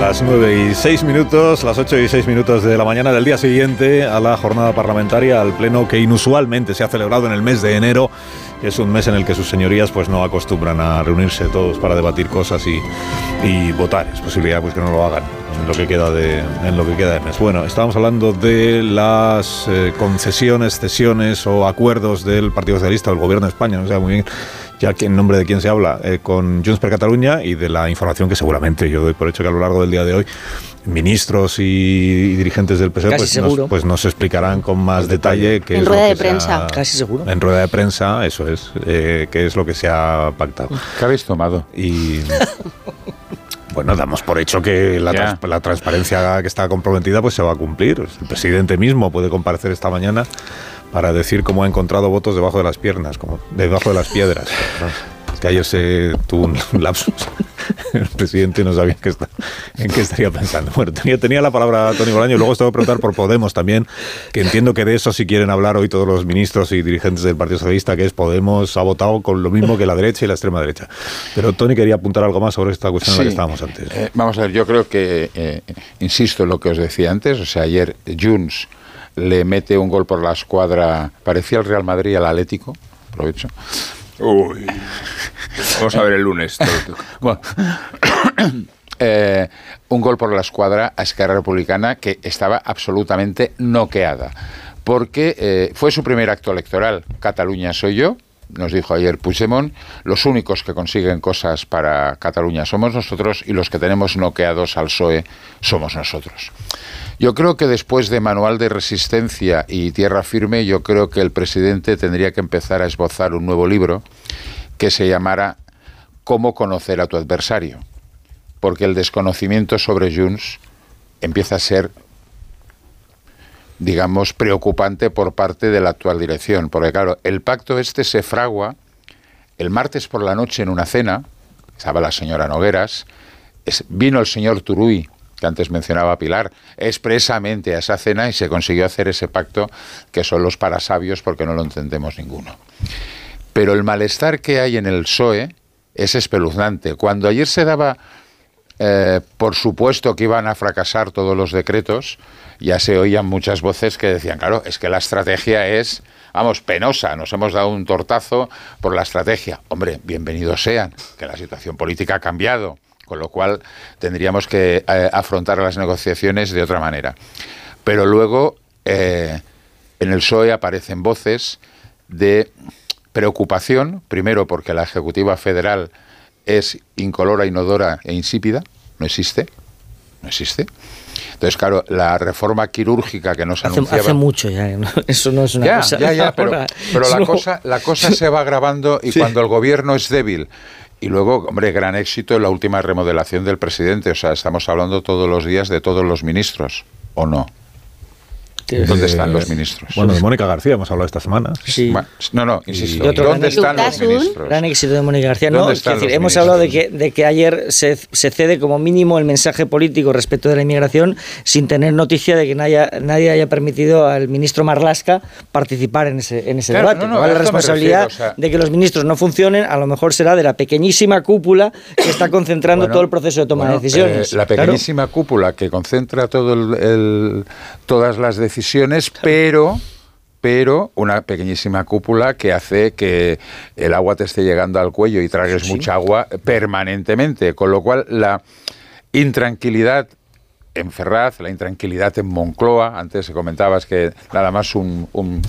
Las 9 y 6 minutos, las 8 y 6 minutos de la mañana del día siguiente a la jornada parlamentaria, al pleno que inusualmente se ha celebrado en el mes de enero, que es un mes en el que sus señorías pues no acostumbran a reunirse todos para debatir cosas y, votar. Es posibilidad pues que no lo hagan en lo que queda de, en lo que queda de mes. Bueno, estábamos hablando de las eh, concesiones, cesiones o acuerdos del Partido Socialista o del Gobierno de España, no sé muy bien ya que en nombre de quién se habla, eh, con Junts per Cataluña y de la información que seguramente yo doy por hecho que a lo largo del día de hoy ministros y, dirigentes del PSOE pues nos, pues nos, explicarán con más detalle qué en es rueda lo de que prensa. Ha, Casi seguro. En rueda de prensa, eso es, eh, qué es lo que se ha pactado. ¿Qué habéis tomado? Y... [laughs] Bueno, damos por hecho que la, trans la, transparencia que está comprometida pues se va a cumplir. El presidente mismo puede comparecer esta mañana para decir cómo ha encontrado votos debajo de las piernas, como debajo de las piedras. Es que ayer se tuvo un [laughs] lapsus. El presidente no sabía en qué, está, en qué estaría pensando. Bueno, tenía, tenía la palabra Tony Bolaño y luego estaba a preguntar por Podemos también, que entiendo que de eso sí quieren hablar hoy todos los ministros y dirigentes del Partido Socialista, que es Podemos ha votado con lo mismo que la derecha y la extrema derecha. Pero Tony quería apuntar algo más sobre esta cuestión sí. en la que estábamos antes. Eh, vamos a ver, yo creo que, eh, insisto en lo que os decía antes, o sea, ayer Junts le mete un gol por la escuadra, parecía el Real Madrid al Atlético, aprovecho. Uy. Vamos a ver el lunes. [laughs] bueno, [coughs] eh, un gol por la escuadra a Esquerra Republicana que estaba absolutamente noqueada. Porque eh, fue su primer acto electoral. Cataluña soy yo, nos dijo ayer Puigdemont, los únicos que consiguen cosas para Cataluña somos nosotros y los que tenemos noqueados al PSOE somos nosotros. Yo creo que después de Manual de Resistencia y Tierra Firme, yo creo que el presidente tendría que empezar a esbozar un nuevo libro que se llamara Cómo conocer a tu adversario. Porque el desconocimiento sobre Junts empieza a ser digamos, preocupante por parte de la actual dirección. Porque, claro, el pacto este se fragua el martes por la noche en una cena, estaba la señora Nogueras, vino el señor Turuy, que antes mencionaba Pilar, expresamente a esa cena y se consiguió hacer ese pacto que son los parasabios porque no lo entendemos ninguno. Pero el malestar que hay en el PSOE es espeluznante. Cuando ayer se daba eh, por supuesto que iban a fracasar todos los decretos, ya se oían muchas voces que decían, claro, es que la estrategia es, vamos, penosa, nos hemos dado un tortazo por la estrategia. Hombre, bienvenidos sean, que la situación política ha cambiado, con lo cual tendríamos que eh, afrontar las negociaciones de otra manera. Pero luego, eh, en el PSOE aparecen voces de preocupación, primero porque la Ejecutiva Federal es incolora, inodora e insípida, no existe, no existe. Entonces, claro, la reforma quirúrgica que nos Hace, anunciaba... hace mucho ya, ¿no? [laughs] eso no es una Ya, cosa. ya, ya, [laughs] pero, pero la, cosa, la cosa se va agravando y Sí. cuando el gobierno es débil y luego, hombre, gran éxito en la última remodelación del presidente. O sea, estamos hablando todos los días de todos los ministros, ¿o no? ¿Dónde están los ministros? Bueno, de Mónica García hemos hablado esta semana. Sí. No, no, insisto. ¿Dónde gran están los ministros? Gran éxito de Mónica García. ¿Dónde No, es decir, hemos ministros? hablado de que, de que ayer se, se cede como mínimo el mensaje político respecto de la inmigración sin tener noticia de que nadie, nadie haya permitido al ministro Marlasca participar en ese, en ese Claro, debate. no, no, la responsabilidad refiero, o sea- de que los ministros no funcionen a lo mejor será de la pequeñísima cúpula que está concentrando Bueno, todo el proceso de toma bueno, de decisiones. eh, la Claro. pequeñísima cúpula que concentra todo el- el- todas las decisiones, pero pero una pequeñísima cúpula que hace que el agua te esté llegando al cuello y tragues mucha agua permanentemente, con lo cual la intranquilidad en Ferraz, la intranquilidad en Moncloa, antes comentabas que nada más un, un,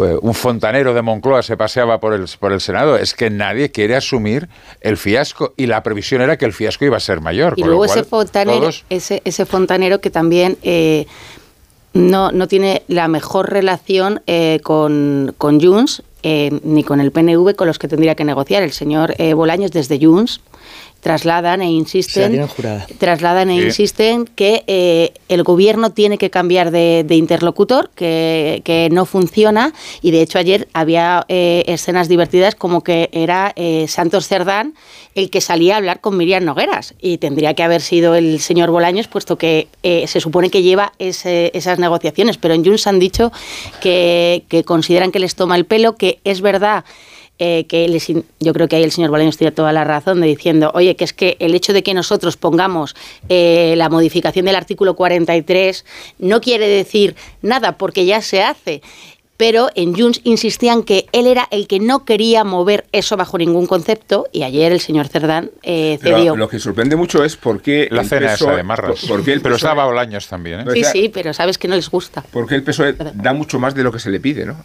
eh, un fontanero de Moncloa se paseaba por el, por el Senado, es que nadie quiere asumir el fiasco y la previsión era que el fiasco iba a ser mayor. Y luego ese fontanero, todos- ese, ese fontanero que también eh, no, no tiene la mejor relación eh, con, con Junts eh, ni con el PNV con los que tendría que negociar. El señor eh, Bolaños desde Junts trasladan e insisten trasladan e Sí. insisten que eh, el gobierno tiene que cambiar de, de interlocutor, que, que no funciona. Y de hecho ayer había eh, escenas divertidas como que era eh, Santos Cerdán el que salía a hablar con Miriam Nogueras. Y tendría que haber sido el señor Bolaños, puesto que eh, se supone que lleva ese- esas negociaciones. Pero en Junts han dicho que, que consideran que les toma el pelo, que es verdad eh, que les in- yo creo que ahí el señor Bolaños tiene toda la razón de diciendo, oye, que es que el hecho de que nosotros pongamos eh, la modificación del artículo 43 no quiere decir nada porque ya se hace. Pero en Junts insistían que él era el que no quería mover eso bajo ningún concepto y ayer el señor Cerdán eh, Pero cedió. lo que sorprende mucho es por qué La el cena PSOE esa de Marras. por- por qué el Pero PSOE estaba Bolaños también, ¿eh? Sí, sí, pero sabes que no les gusta. Porque el PSOE da mucho más de lo que se le pide, ¿no?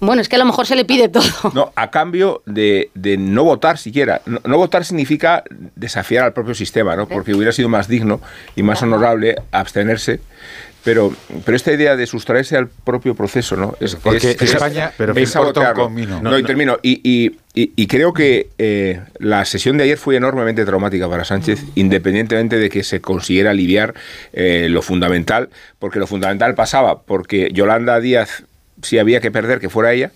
Bueno, es que a lo mejor se le pide todo. no, a cambio de, de no votar siquiera. No, no votar significa desafiar al propio sistema, ¿no? Porque hubiera sido más digno y más honorable abstenerse. Pero, pero esta idea de sustraerse al propio proceso, ¿no? Es, Porque es- es- España- pero es un comino. No, No, y no. termino. Y, y- y- y creo que eh, la sesión de ayer fue enormemente traumática para Sánchez, independientemente de que se consiguiera aliviar eh, lo fundamental, porque lo fundamental pasaba porque Yolanda Díaz, si había que perder, que fuera ella,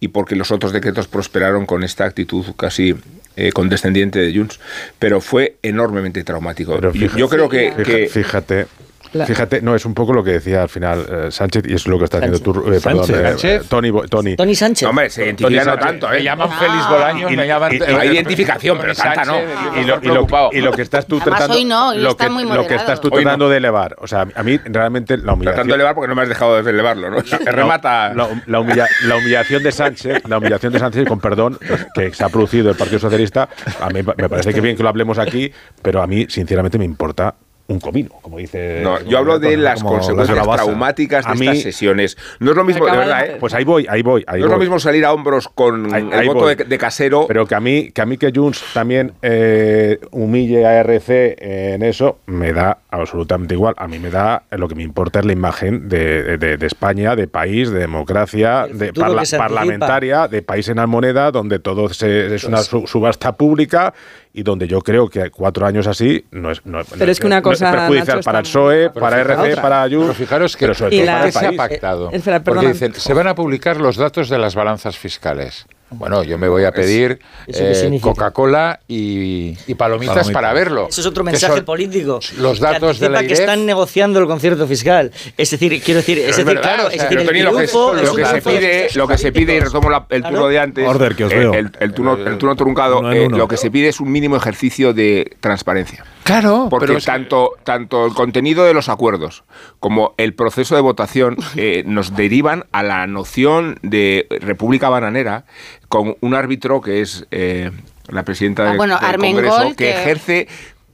y porque los otros decretos prosperaron con esta actitud casi eh, condescendiente de Junts. Pero fue enormemente traumático. Pero Yo- fíjate- yo creo que- fíjate, La- fíjate, no, es un poco lo que decía al final eh, Sánchez y es lo que está haciendo tú, eh, perdón, Sánchez. eh. Tony, Tony. Tony Sánchez. Hombre, se identifica no tanto, ¿eh? Me llaman Félix Bolaños, me llaman... y- hay identificación, pero tanta no. y lo, y lo- y lo que estás tú Además, tratando hoy no, hoy lo, está que, muy lo que estás tú Hoy no. tratando de elevar o sea a mí realmente la humillación Tratando de elevar porque no me has dejado de elevarlo, ¿no? Que [laughs] remata... la, la humilla- la humillación de Sánchez, la humillación de Sánchez, con perdón, que se ha producido el Partido Socialista, a mí me parece que bien que lo hablemos aquí, pero a mí, sinceramente, me importa un comino, como dice. No, yo hablo de las como consecuencias traumáticas de A mí- estas sesiones. No es lo mismo, de verdad. ¿eh? Pues ahí voy, ahí voy. Ahí No es lo mismo salir a hombros con Ahí- el ahí voto de, de casero. Pero que a mí que a mí que Junts también eh, humille a RC en eso me da absolutamente igual. A mí me da lo que me importa es la imagen de, de- de España, de país, de democracia, de parla- parlamentaria, de país en almoneda, donde todo se- es una su- subasta pública y donde yo creo que cuatro años así no es, no, Pero es que una no cosa, perjudicial Nacho, para el PSOE, para RC, otra. para Junts. Pero fijaros que, pero sobre Y todo la- para el ¿qué se ha país. pactado? Eh, espera, Porque dicen, se van a publicar los datos de las balanzas fiscales. Bueno, yo me voy a pedir eh, Coca-Cola y, palomitas, para verlo. Eso es otro mensaje político. Los datos de la que están negociando el concierto fiscal. Es decir, quiero decir, es, decir, claro, es decir, el lo, que, lo que se pide, lo que se pide y retomo el turno de antes, Order, que os veo. El, el, turno, el turno truncado, eh, lo que se pide es un mínimo ejercicio de transparencia. Claro, porque tanto, tanto el contenido de los acuerdos como el proceso de votación eh, nos derivan a la noción de República Bananera con un árbitro que es eh, la presidenta ah, del, Congreso que ejerce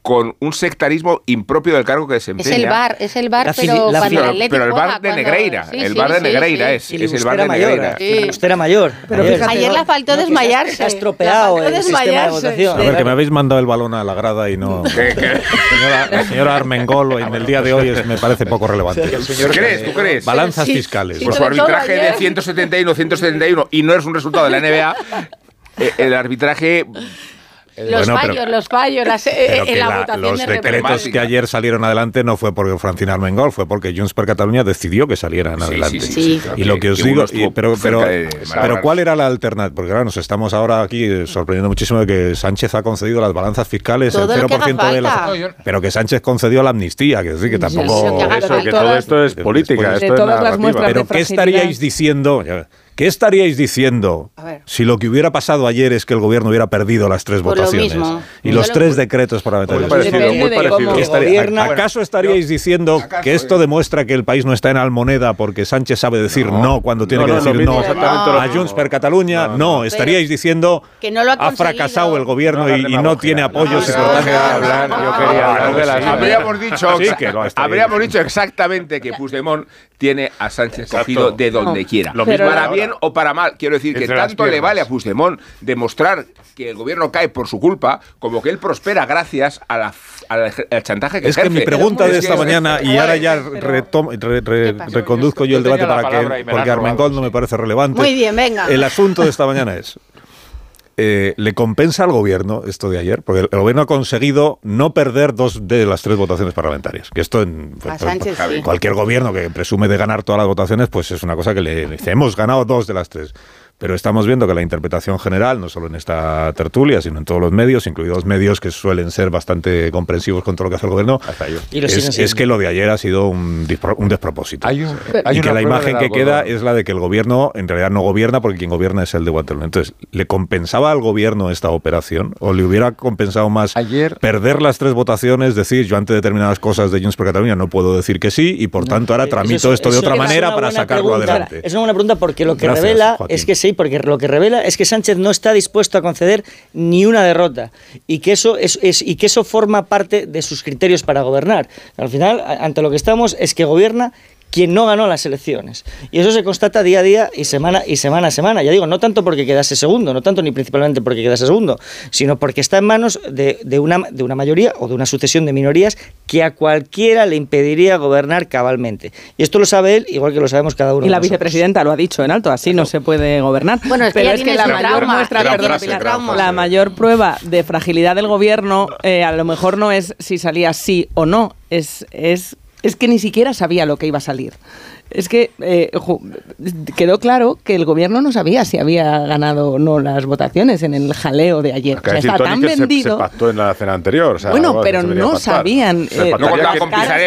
con un sectarismo impropio del cargo que desempeña. Es el bar, es el bar, pero, el pero el bar de Negreira, el bar de Negreira es, es el bar de Negreira. Usted mayor. Pero ayer, ayer le faltó desmayarse. Se ha estropeado el sistema de votación. A ver, que me habéis mandado el balón a la grada y no... Señora, señora Armengol, en el día de hoy es, me parece poco relevante. ¿Tú crees? ¿Tú crees? Balanzas fiscales. Por su arbitraje de 171, 171 y no es un resultado de la NBA, eh, el arbitraje los fallos, los fallos, las, eh, en la, votación Los de decretos que ayer salieron adelante no fue porque Francina Armengol, fue porque Junts per Cataluña decidió que salieran adelante. Sí, y lo que os digo, pero, pero, pero ¿cuál era la alternativa? Porque claro, nos estamos ahora aquí eh, sorprendiendo muchísimo de que Sánchez ha concedido las balanzas fiscales, el 0% de las... Pero que Sánchez concedió la amnistía, que decir que tampoco... Eso, que todo esto es política, esto es Pero ¿qué estaríais diciendo? ¿Qué estaríais diciendo si lo que hubiera pasado ayer es que el gobierno hubiera perdido las tres Por votaciones y los tres decretos parlamentarios? Muy parecido, muy parecido. Estaría, ¿Acaso estaríais diciendo que esto demuestra que el país no está en almoneda porque Sánchez sabe decir no, cuando tiene que decir no, a Junts per Cataluña? No, estaríais diciendo que no lo ha, ha, fracasado el gobierno y, y, no tiene apoyos y por tanto yo quería habríamos dicho, habríamos dicho exactamente que Puigdemont tiene a Sánchez cogido de donde quiera. Para bien o para mal. Quiero decir que tanto le vale a Puigdemont demostrar que el gobierno cae por su culpa, como que él prospera gracias a la, al chantaje que Es que mi pregunta de esta mañana, y ahora ya reconduzco yo el debate para que, porque Armengol no me parece relevante. Muy bien, venga. El asunto de esta mañana es, eh, ¿le compensa al gobierno esto de ayer? Porque el, gobierno ha conseguido no perder dos de las tres votaciones parlamentarias. Que esto en pues, Sánchez, sí. cualquier gobierno que presume de ganar todas las votaciones, pues es una cosa que le dice, hemos ganado dos de las tres. Pero estamos viendo que la interpretación general, no solo en esta tertulia, sino en todos los medios, incluidos medios que suelen ser bastante comprensivos con todo lo que hace el gobierno, es, es, que lo de ayer ha sido un, un despropósito. Hay un, y que la imagen que queda es la de que el gobierno en realidad no gobierna porque quien gobierna es el de Waterloo. Entonces, ¿le compensaba al gobierno esta operación? ¿O le hubiera compensado más ayer, perder las tres votaciones, decir yo ante determinadas cosas de Junts per Cataluña no puedo decir que sí y por tanto ahora tramito eso, esto de otra manera para sacarlo pregunta. adelante? Es una buena pregunta porque lo que Gracias, revela Joaquín. es que sí, porque lo que revela es que Sánchez no está dispuesto a conceder ni una derrota y que eso es, es, y que eso forma parte de sus criterios para gobernar. Al final, ante lo que estamos es que gobierna quien no ganó las elecciones. Y eso se constata día a día y semana y semana a semana. Ya digo, no tanto porque quedase segundo, no tanto ni principalmente porque quedase segundo, sino porque está en manos de, de, una, de una mayoría o de una sucesión de minorías que a cualquiera le impediría gobernar cabalmente. Y esto lo sabe él, igual que lo sabemos cada uno. Y la nosotros. vicepresidenta lo ha dicho en alto, así no se puede gobernar. Bueno, es Pero es que la mayor muestra, perdón, Pilar, la mayor prueba de fragilidad del gobierno eh, a lo mejor no es si salía sí o no, es, es, es que ni siquiera sabía lo que iba a salir es que eh, quedó claro que el gobierno no sabía si había ganado o no las votaciones en el jaleo de ayer. O sea, está tan vendido. Se, se, pactó en la cena anterior. O sea, bueno, pero no sabían. Eh, no contaban con caras,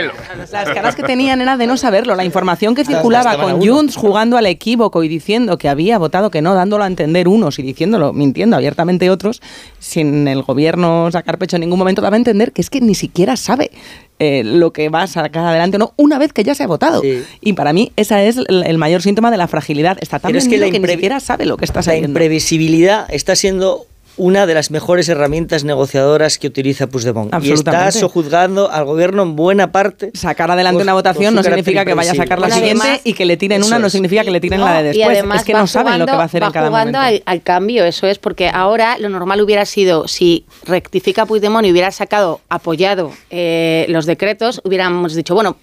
las caras que tenían era de no saberlo. La información que circulaba con Junts jugando al equívoco y diciendo que había votado que no, dándolo a entender unos y diciéndolo, mintiendo abiertamente otros, sin el gobierno sacar pecho en ningún momento, daba a entender que es que ni siquiera sabe eh, lo que va a sacar adelante o no, una vez que ya se ha votado. Sí. Y para mí ese es el, el, mayor síntoma de la fragilidad. Está tan Pero es que, la que ni siquiera sabe lo que está La saliendo. imprevisibilidad está siendo una de las mejores herramientas negociadoras que utiliza Puigdemont. Y está sojuzgando al gobierno en buena parte. Sacar adelante una votación no significa que vaya a sacar la siguiente además, y que le tiren una no significa que le tiren no, la de después. es que no saben jugando, lo que va a hacer va en cada jugando momento. Al, al, cambio, eso es, porque ahora lo normal hubiera sido, si rectifica Puigdemont y hubiera sacado, apoyado eh, los decretos, hubiéramos dicho, bueno,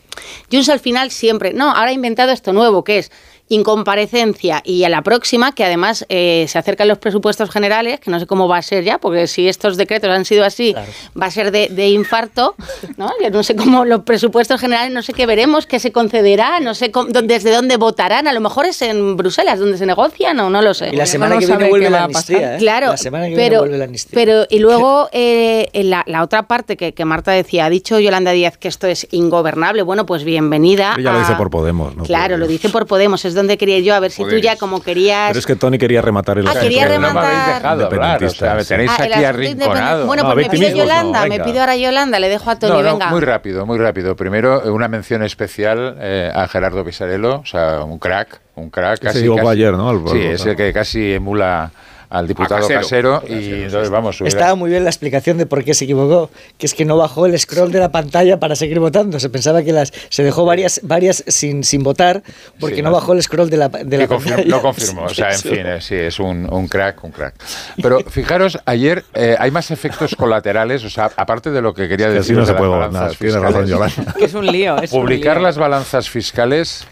Junts al final siempre, no, ahora ha inventado esto nuevo, que es incomparecencia y a la próxima, que además eh, se acercan los presupuestos generales, que no sé cómo va a ser ya, porque si estos decretos han sido así, va a ser de, infarto, ¿no? Yo no sé cómo los presupuestos generales, no sé qué veremos, qué se concederá, no sé desde dónde votarán, a lo mejor es en Bruselas donde se negocian o no lo sé. Y la semana que viene vuelve la amnistía, ¿eh? Claro, la semana que pero, vuelve la amnistía. pero y luego [laughs] eh, la, la, otra parte que, que, Marta decía, ha dicho Yolanda Díaz que esto es ingobernable, bueno, pues bienvenida. Ella lo dice por Podemos, ¿no? Claro, lo dice por Podemos, es donde quería yo, a ver si tú ya como querías... Pero es que Tony quería rematar el Ah, quería rematar... No me habéis dejado hablar, o sea, me tenéis Ah, aquí arrinconado. Bueno, No, pues me pide mismos, no, Yolanda, me pido ahora Yolanda, le dejo a Tony, No, no, venga. muy rápido, muy rápido. Primero, eh, una mención especial eh, a Gerardo Pisarello, o sea, un crack, un crack. Que se equivocó ayer, ¿no? Al- sí, al- es el que casi emula al diputado Casero. Casero, y entonces vamos. hubiera- Estaba muy bien la explicación de por qué se equivocó, que es que no bajó el scroll de la pantalla para seguir votando. Se pensaba que las se dejó varias varias sin, sin votar porque Sí, no bajó el scroll de la, de la Y confirm- pantalla. lo confirmó, o sea, en fin, eh, sí, es un, un crack, un crack. Pero fijaros, ayer eh, hay más efectos [laughs] colaterales, o sea, aparte de lo que quería Que decir no de se las puede balanzas gobernar. Tiene razón. Yolanda. Que es un lío. Es un Publicar lío. las balanzas fiscales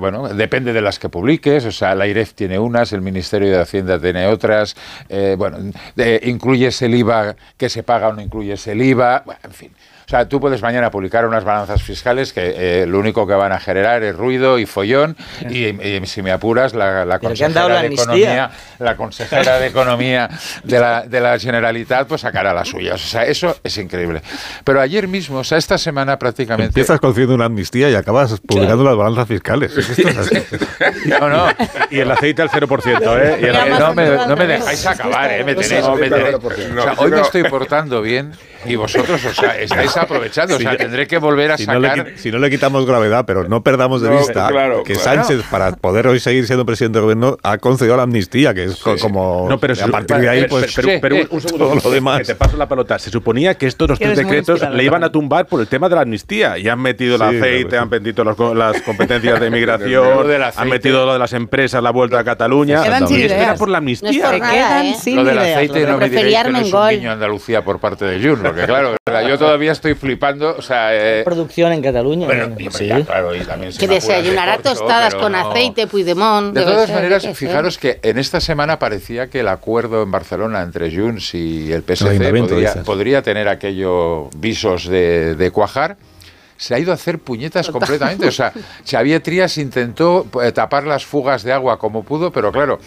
bueno, depende de las que publiques, o sea, la IREF tiene unas, el Ministerio de Hacienda tiene otras, eh, bueno, de- incluyes el IVA que se paga o no incluyes el IVA, bueno, en fin. O sea, tú puedes mañana publicar unas balanzas fiscales que eh, lo único que van a generar es ruido y follón y, y si me apuras, la, consejera la de. Economía, la consejera de Economía de la, de la Generalitat, pues sacará las suyas. O sea, eso es increíble. Pero ayer mismo, o sea, esta semana prácticamente... Empiezas concediendo una amnistía y acabas publicando las balanzas fiscales. Es que esto es así. [laughs] No, no. Y el aceite al 0%, ¿eh? Y el- Eh, no, me, no me dejáis acabar, ¿eh? Me tenéis, No, me tenéis- o sea, hoy me estoy portando bien y vosotros, o sea, estáis [laughs] aprovechando. O sea, tendré que volver a Si no, le, sacar... si no le quitamos gravedad, pero no perdamos de No, vista claro, que claro. Sánchez, para poder hoy seguir siendo presidente del gobierno, ha concedido la amnistía, que es co- como. No, pero a partir de ahí, pero- pues. pero, pero un- un segundo, todo lo demás. que te paso la pelota. Se suponía que estos Que tres decretos le iban a tumbar por el tema de la amnistía. Y han metido el Sí, aceite, claro, han metido los co- las competencias de [laughs] inmigración, han metido lo de las empresas, la vuelta a Cataluña. Y por la amnistía. ¿eh? Lo del aceite no me diréis que no es un Andalucía por parte de Jun, porque claro, yo todavía estoy flipando, o sea... eh, producción en Cataluña. bueno, y, sí. ya, claro, y también se Que de desayunará corto, tostadas con no- aceite, Puigdemont. De todas ser, maneras, sé. fijaros que en esta semana parecía que el acuerdo en Barcelona entre Junts y el PSC podría, podría tener aquello visos de, de cuajar. Se ha ido a hacer puñetas completamente. O sea, Xavier Trías intentó eh, tapar las fugas de agua como pudo, pero claro,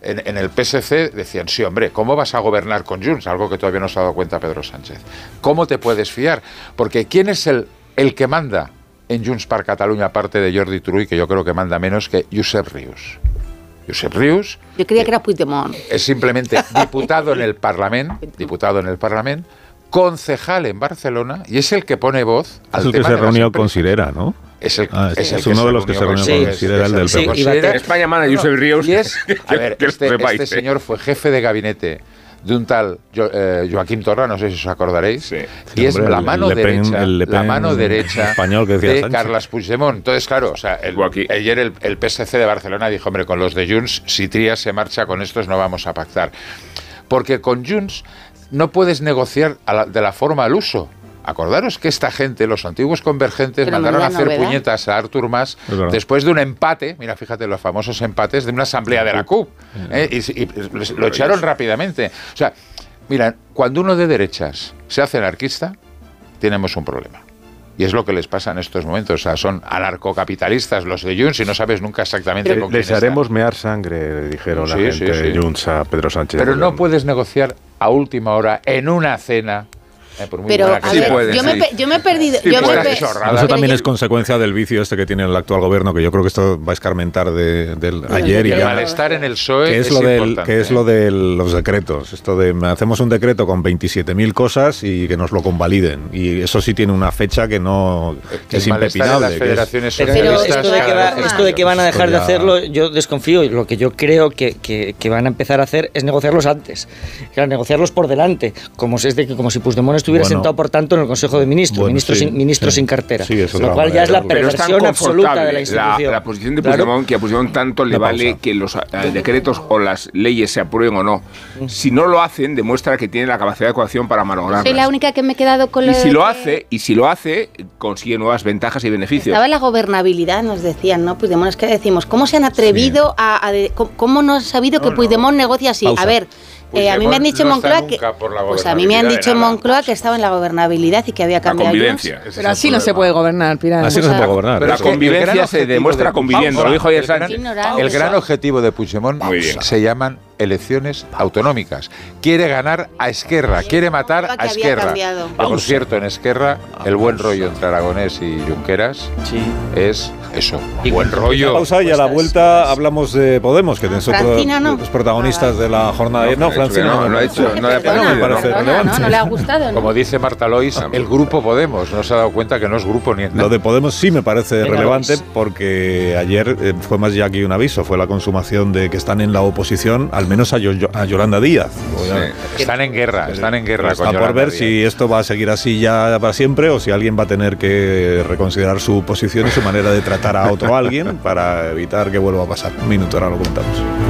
en, en el PSC decían, sí, hombre, ¿cómo vas a gobernar con Junts? Algo que todavía no se ha dado cuenta Pedro Sánchez. ¿Cómo te puedes fiar? Porque ¿quién es el, el que manda en Junts per Catalunya, aparte de Jordi Turull, que yo creo que manda menos que Josep Rius? Josep Rius Yo creía que era Puigdemont. es simplemente diputado en el Parlamento, [laughs] diputado en el Parlamento, concejal en Barcelona y es el que pone voz al Es el que se reunió con. Sirera, ¿no? Es, el, Ah, es- el es que uno de los que se reunió con con Sirera, el del Sí, y va a tener- España manda Josep Ríos. Y es, a ver, [laughs] este, este señor fue jefe de gabinete de un tal Jo- eh, Joaquín Torra, no sé si os acordaréis, Sí. y es hombre, la el mano Pen- derecha, el Le la Pen mano derecha español que decía de Sánchez. Carles Puigdemont. Entonces, claro, o sea, el- ayer el, el PSC de Barcelona dijo, hombre, con los de Junts, si Trias se marcha con estos no vamos a pactar. Porque con Junts no puedes negociar a la- de la forma al uso. Acordaros que esta gente, los antiguos convergentes, Pero mandaron a hacer novedad. puñetas a Artur Mas después de un empate, mira, fíjate los famosos empates de una asamblea de la CUP, ¿eh? y, y les- lo echaron rápidamente. O sea, mira, cuando uno de derechas se hace anarquista, tenemos un problema. Y es lo que les pasa en estos momentos. O sea, son anarcocapitalistas los de Junts y no sabes nunca exactamente con quién Les haremos mear sangre, dijeron la gente sí, de. Junts a Pedro Sánchez. Pero no puedes negociar a última hora en una cena. Eh, por muy Pero, buena que a sea. ver, puede, yo, me, yo me he perdido. Sí, yo puede. Eso Pero también yo- es consecuencia del vicio este que tiene el actual gobierno, que yo creo que esto va a escarmentar de, del Bueno, ayer y el ya. malestar en el PSOE que es, es, lo del, que es lo de los decretos. Esto de hacemos un decreto con 27.000 cosas y que nos lo convaliden. Y eso sí tiene una fecha que no que El es impepinable. las que es- Pero esto de, que va- esto de que van a dejar de hacerlo, yo desconfío. Lo que yo creo que, que- que van a empezar a hacer es negociarlos antes. Claro, negociarlos por delante. Como si, es de que, como si Puigdemont estuviera estuviera sentado, por tanto, en el Consejo de Ministros, ministro, sin, ministro sin cartera. lo cual ya es la perversión absoluta de la institución. La, posición de Puigdemont, que a Puigdemont tanto le vale que los eh, decretos o las leyes se aprueben o no. Mm. Si no lo hacen, demuestra que tiene la capacidad de coacción para malograrlas. Soy la única que me he quedado con lo Y si lo hace, y si lo hace, consigue nuevas ventajas y beneficios. Estaba la gobernabilidad, nos decían, ¿no? Puigdemont, es que decimos, ¿cómo se han atrevido a, ¿Cómo no ha sabido que Puigdemont negocia así? A ver, eh, a mí me han dicho en Moncloa que pues a mí me han dicho Moncloa que estaba en la gobernabilidad y que había cambiado. convivencia. Pero así no se puede gobernar, Pilar. Así no se puede gobernar. la convivencia se demuestra conviviendo. Lo dijo ayer Sánchez. El gran objetivo de Puigdemont se llaman elecciones autonómicas. Quiere ganar a Esquerra, quiere matar a Esquerra. Por cierto, en Esquerra el buen rollo entre Aragonés y Junqueras es eso, buen rollo. Pausa y a la vuelta hablamos de Podemos, que son los protagonistas de la jornada. No, No, no, ha hecho, no, le relevante. No, le ha gustado. Como dice Marta Lois, el grupo Podemos, no se ha dado cuenta que no es grupo ni Lo de Podemos sí me parece relevante porque ayer eh, fue más ya aquí un aviso, fue la consumación de que están en la oposición al menos a, Yolanda Díaz. Están en guerra, están en guerra. Está por ver si esto va a seguir así ya para siempre o si alguien va a tener que reconsiderar su posición y su manera de tratar a otro [laughs] alguien para evitar que vuelva a pasar. Un minuto, ahora lo contamos.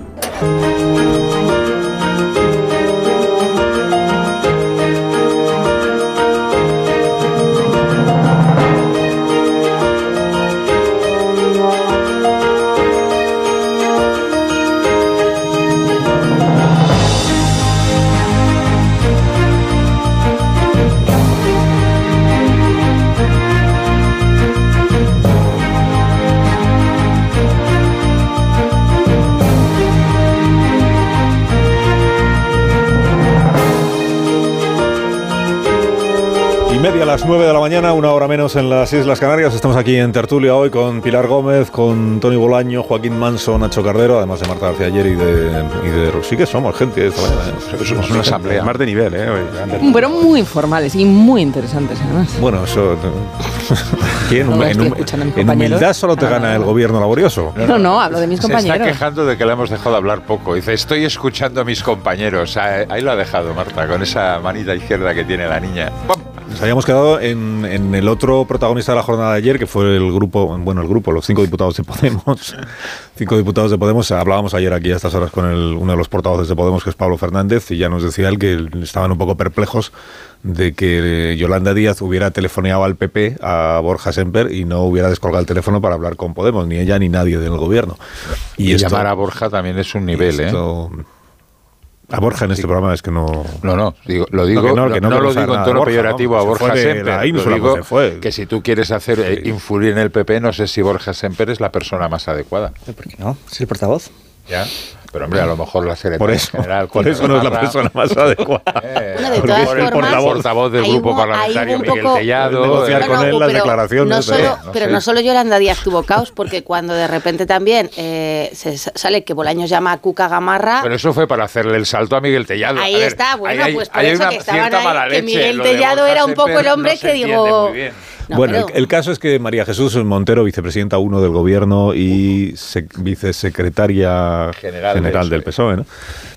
Las 9 de la mañana, una hora menos en las Islas Canarias. Estamos aquí en Tertulia hoy con Pilar Gómez, con Tony Bolaño, Joaquín Manso, Nacho Cardero, además de Marta García ayer y de, y de Sí que somos gente esta mañana. ¿eh? Somos una asamblea. Más de nivel, ¿eh? Pero muy informales y muy interesantes, además. Bueno, eso. [laughs] en, en, humildad solo te gana el gobierno laborioso. No, no, hablo de mis compañeros. Se está quejando de que le hemos dejado hablar poco. Dice, estoy escuchando a mis compañeros. Ahí lo ha dejado Marta, con esa manita izquierda que tiene la niña. Nos habíamos quedado en, en, el otro protagonista de la jornada de ayer, que fue el grupo, bueno, el grupo, los cinco diputados de Podemos. [laughs] cinco diputados de Podemos. Hablábamos ayer aquí a estas horas con el, uno de los portavoces de Podemos, que es Pablo Fernández, y ya nos decía él que estaban un poco perplejos de que Yolanda Díaz hubiera telefoneado al PP, a Borja Semper, y no hubiera descolgado el teléfono para hablar con Podemos, ni ella ni nadie del gobierno. Y, llamar a Borja también es un nivel, ¿eh? A Borja en este programa es que no. No, no, digo, lo digo, no, no, no, lo digo en tono peyorativo a Borja Semper. Ahí no lo digo que si tú quieres hacer eh, influir en el PP, no sé si Borja Semper es la persona más adecuada. ¿Por qué no? Es el portavoz. Ya. Pero hombre, a lo mejor la secretaria por eso, general... Por eso no es la persona más adecuada. [laughs] Eh, de todas por el portavoz, del grupo parlamentario Miguel Tellado... Negociar con él las declaraciones... pero no solo Yolanda Díaz tuvo caos, porque cuando de repente también eh, se sale que Bolaños llama a Cuca Gamarra... Pero eso fue para hacerle el salto a Miguel Tellado. Ahí está, bueno, pues por eso que estaban ahí, que Miguel Tellado era un poco el hombre que digo bueno, el, caso es que María Jesús Montero, vicepresidenta uno del gobierno y vicesecretaria general, del PSOE, ¿no?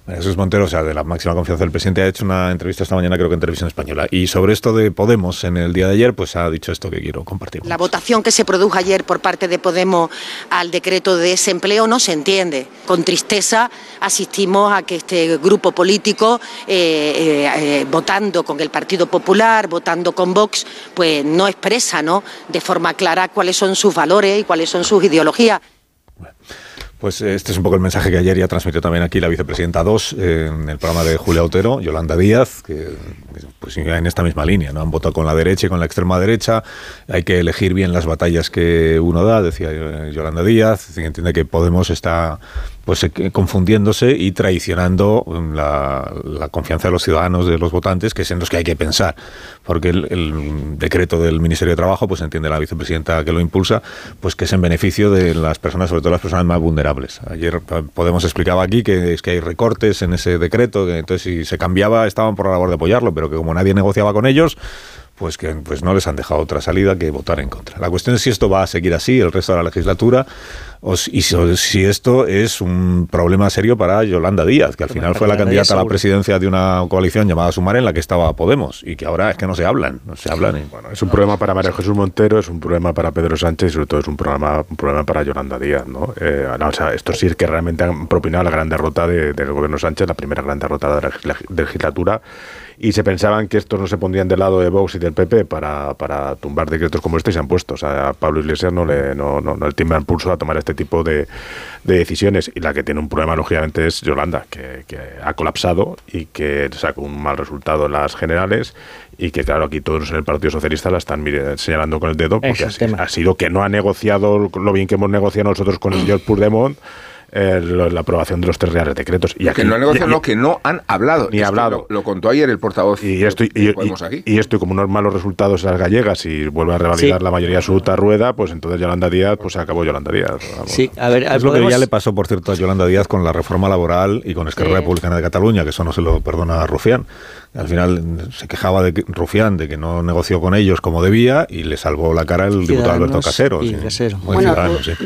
Jesús Montero, o sea, de la máxima confianza del presidente, ha hecho una entrevista esta mañana, creo que en televisión española. Y sobre esto de Podemos, en el día de ayer, pues ha dicho esto que quiero compartir. La votación que se produjo ayer por parte de Podemos al decreto de desempleo no se entiende. Con tristeza asistimos a que este grupo político, eh, eh, eh, votando con el Partido Popular, votando con Vox, pues no expresa ¿no? de forma clara cuáles son sus valores y cuáles son sus ideologías. Pues este es un poco el mensaje que ayer ya transmitió también aquí la vicepresidenta 2 en el programa de Julia Otero, Yolanda Díaz, que pues en esta misma línea, ¿no? Han votado con la derecha y con la extrema derecha, hay que elegir bien las batallas que uno da, decía Yolanda Díaz, entiende que Podemos está pues eh, confundiéndose y traicionando mm, la, confianza de los ciudadanos, de los votantes, que es en los que hay que pensar, porque el, decreto del Ministerio de Trabajo, pues entiende la vicepresidenta que lo impulsa, pues que es en beneficio de las personas, sobre todo las personas más vulnerables. Ayer eh, Podemos explicaba aquí que es que hay recortes en ese decreto, entonces si se cambiaba estaban por la labor de apoyarlo, pero que como nadie negociaba con ellos, pues que pues no les han dejado otra salida que votar en contra. La cuestión es si esto va a seguir así el resto de la legislatura o si, y si, esto es un problema serio para Yolanda Díaz, que al final fue la candidata a la presidencia de una coalición llamada Sumar en la que estaba Podemos y que ahora es que no se hablan, no se hablan. Bueno, es un problema para María Jesús Montero, es un problema para Pedro Sánchez y sobre todo es un problema, un problema para Yolanda Díaz. ¿no? Eh, o sea, esto sí es que realmente han propinado la gran derrota del gobierno Sánchez, la primera gran derrota de la legislatura y se pensaban que estos no se pondrían del lado de Vox y del PP para, para tumbar decretos como este y se han puesto. O sea, a Pablo Iglesias no le, no, no, no le tiembla el pulso a tomar este tipo de, de, decisiones y la que tiene un problema lógicamente es Yolanda, que, que ha colapsado y que sacó un mal resultado en las generales y que claro, aquí todos en el Partido Socialista la están señalando con el dedo porque ha, ha, sido que no ha negociado lo bien que hemos negociado nosotros con el señor Purdemont eh, la aprobación de los tres reales decretos. Y que no han negociado, lo que no han hablado. Ni hablado. Lo, contó ayer el portavoz. Y esto, y, aquí. y, esto, como unos malos resultados en las gallegas y vuelve a revalidar la mayoría absoluta rueda, pues entonces Yolanda Díaz, pues se acabó Yolanda Díaz. Sí, a ver, es lo que ya le pasó, por cierto, a Yolanda Díaz con la reforma laboral y con Esquerra Republicana de Cataluña, que eso no se lo perdona a Rufián. Al final se quejaba de Rufián de que no negoció con ellos como debía y le salvó la cara el diputado Alberto Casero. Bueno,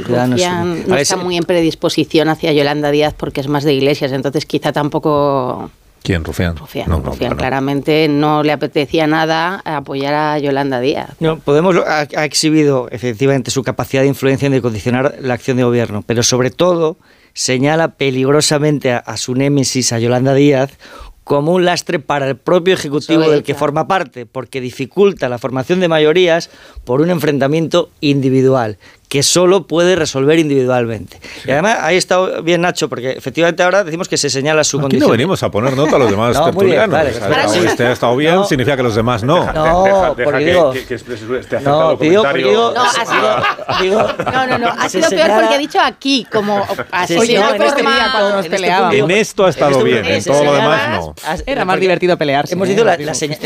Rufián no está muy en predisposición hacia Yolanda Díaz porque es más de iglesias, entonces quizá tampoco... ¿Quién? Rufián. Rufián, Rufián claramente no le apetecía nada apoyar a Yolanda Díaz. No, Podemos ha, ha exhibido efectivamente su capacidad de influencia en de condicionar la acción de gobierno, pero sobre todo señala peligrosamente a, a su némesis, a Yolanda Díaz, como un lastre para el propio Ejecutivo del que forma parte, porque dificulta la formación de mayorías por un enfrentamiento individual, que solo puede resolver individualmente. Y además, ahí está bien Nacho, porque efectivamente ahora decimos que se señala su Aquí condición. no venimos a poner nota a los demás [laughs] tertulianos. si usted ha estado bien, significa que los demás no. No, porque digo... Que, que, este no, digo, digo, no, ha sido, digo, no, no, no, ha sido peor porque ha dicho aquí, como [laughs] así sí, no, en este día cuando nos peleábamos. En esto ha estado bien, en todo lo demás no. Era más divertido pelearse. Hemos dicho la señal...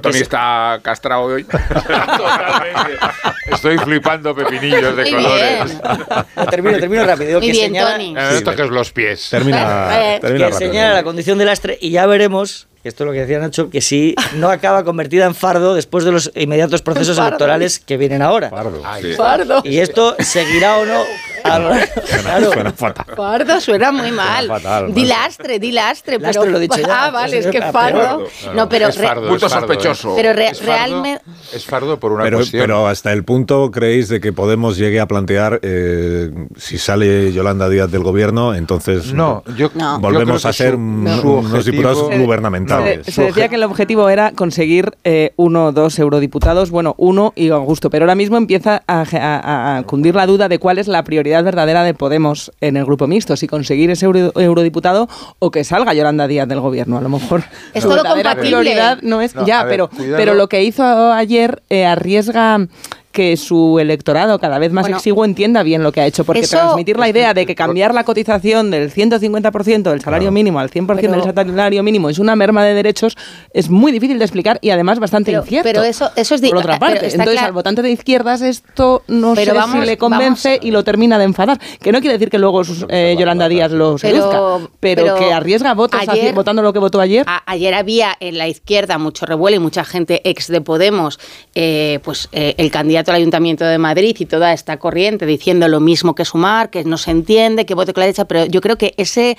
Tony está castrado hoy. [laughs] Estoy flipando pepinillos de colores. [laughs] termino, termino rápido. que bien, señala, Tony. No toques los pies. Termina, [laughs] termina que señala la condición de lastre y ya veremos esto es lo que decía Nacho, que si no acaba convertida en fardo después de los inmediatos procesos [laughs] electorales que vienen ahora. Fardo. fardo. Y esto seguirá o no. Suena, [laughs] suena fatal. Fardo suena muy mal. Fatal, dilastre, dilastre. Lastre pero, lo he dicho ya. Ah, vale, es que fardo. No, pero. Es fardo, punto es fardo, sospechoso. Pero re, es fardo, realmente. Es fardo por una pero, cuestión. pero hasta el punto creéis de que Podemos llegue a plantear eh, si sale Yolanda Díaz del gobierno, entonces no, yo, volvemos yo a ser su, un, su unos diputados gubernamentales. Se, se decía que el objetivo era conseguir eh, uno o dos eurodiputados, bueno, uno y a gusto, pero ahora mismo empieza a, a, a, cundir la duda de cuál es la prioridad verdadera de Podemos en el grupo mixto, si conseguir ese euro, eurodiputado o que salga Yolanda Díaz del gobierno. A lo mejor es todo compatible. prioridad no es no, ya, ver, pero, cuidado. pero lo que hizo ayer eh, arriesga que su electorado cada vez más Bueno, exiguo entienda bien lo que ha hecho, porque eso- transmitir la idea de que [laughs] cambiar la cotización del 150% del salario mínimo al 100% Pero- del salario mínimo es una merma de derechos es muy difícil de explicar y además bastante Pero- incierto. pero eso- eso es Por otra pero parte, entonces al votante de izquierdas esto no Pero sé vamos- si le convence vamos- y lo termina de enfadar. Que no quiere decir que luego eh, Yolanda Díaz lo seduzca, pero, pero que arriesga votos ayer- votando lo que votó ayer. A- ayer había en la izquierda mucho revuelo y mucha gente ex de Podemos, eh, pues eh, el candidato al Ayuntamiento de Madrid y toda esta corriente diciendo lo mismo que Sumar, que no se entiende, que vote con la derecha, pero yo creo que ese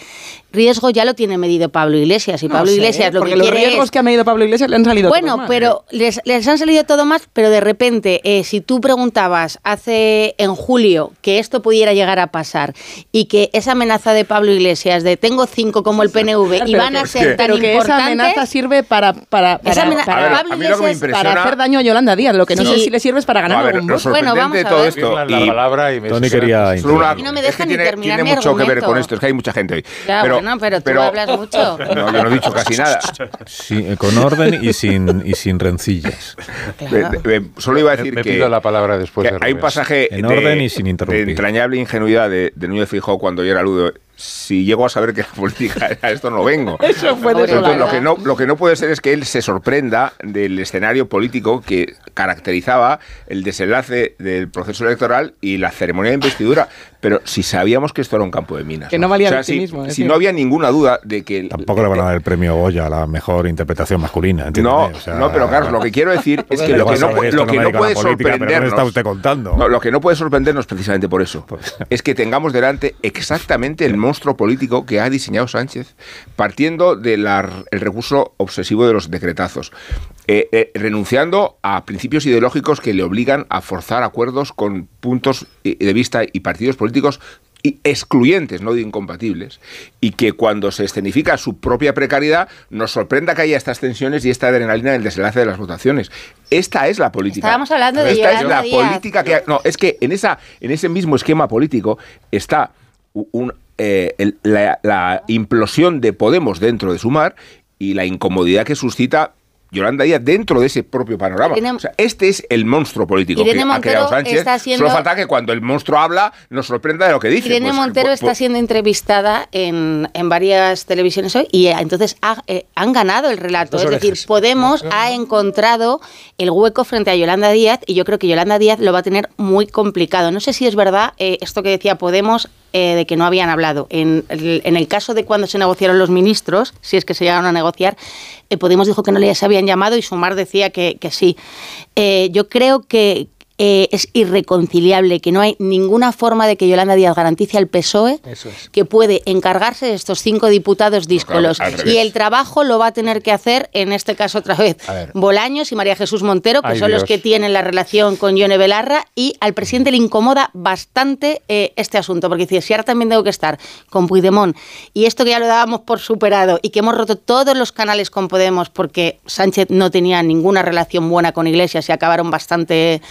riesgo ya lo tiene medido Pablo Iglesias y No Pablo sé, Iglesias lo porque que los quiere riesgos es que ha medido Pablo Iglesias le han salido bueno, todos mal. pero les, les han salido todo más, pero de repente, eh, si tú preguntabas hace en julio que esto pudiera llegar a pasar y que esa amenaza de Pablo Iglesias de tengo cinco como el PNV y Pero van a que- ser tan pero que esa amenaza sirve para para, para, ver, Pablo Iglesias, impresiona- para hacer daño a Yolanda Díaz. Lo que no Sí. sé si le sirve es para ganar No, a ver, algún voto. sorprendente vamos de a todo ver. esto. la y- palabra y me Tony quería Solo una- Y no me es dejan que ni tiene, terminar tiene mucho que ver con esto, es que hay mucha gente hoy. Ya, bueno, pero tú hablas mucho. [laughs] No, yo no he dicho casi nada. Sí, eh, con orden y sin, y sin rencillas. Claro. Solo iba a decir Me que, pido la palabra después de hay un pasaje En de, orden y sin de interrumpir. entrañable ingenuidad de, de Núñez Fijó cuando yo era Ludo si llego a saber que la política [laughs] a esto no vengo. [laughs] Eso fue Entonces, lo que no lo que no puede ser es que él se sorprenda del escenario político que caracterizaba el desenlace del proceso electoral y la ceremonia de investidura. Pero si sabíamos que esto era un campo de minas. Que no valía O sea, el Si, es si no había ninguna duda de que. Tampoco le van a dar el premio Goya a la mejor interpretación masculina. No, o sea, no, pero Carlos, lo que quiero decir [laughs] es que lo que no, lo que puede política, pero ¿qué me sorprendernos. está usted contando? No, lo que no puede sorprendernos precisamente por eso es que tengamos delante exactamente el monstruo político que ha diseñado Sánchez, partiendo del recurso obsesivo de los decretazos. eh, eh, renunciando a principios ideológicos que le obligan a forzar acuerdos con puntos eh, de vista y partidos políticos excluyentes, no incompatibles, y que cuando se escenifica su propia precariedad nos sorprenda que haya estas tensiones y esta adrenalina en el desenlace de las votaciones. Esta es la política. Estábamos hablando de Esta es la política que no es que en esa en ese mismo esquema político está un, eh, el- la, la implosión de Podemos dentro de Sumar y la incomodidad que suscita Yolanda Díaz dentro de ese propio panorama. Irene- O sea, este es el monstruo político Irene que ha creado Sánchez. está siendo- Solo falta que cuando el monstruo habla nos sorprenda de lo que dice. Irene Pues, Montero pues, está pues, siendo entrevistada en, en varias televisiones hoy y eh, entonces ha- eh, han ganado el relato. Es decir. Podemos ha encontrado el hueco frente a Yolanda Díaz y yo creo que Yolanda Díaz lo va a tener muy complicado. No sé si es verdad eh, esto que decía Podemos eh, de que no habían hablado. En el, en el caso de cuando se negociaron los ministros, si es que se llegaron a negociar, eh, Podemos dijo que no les habían llamado y Sumar decía que, que sí. Eh, yo creo que eh, es irreconciliable, que no hay ninguna forma de que Yolanda Díaz garantice al PSOE es. que puede encargarse de estos cinco diputados díscolos. y el trabajo lo va a tener que hacer, en este caso otra vez. Bolaños y María Jesús Montero, que Ay, son los que tienen la relación con Yone Belarra, y al presidente le incomoda bastante eh, este asunto, porque dice, si ahora también tengo que estar con Puigdemont, y esto que ya lo dábamos por superado, y que hemos roto todos los canales con Podemos, porque Sánchez no tenía ninguna relación buena con Iglesias y acabaron bastante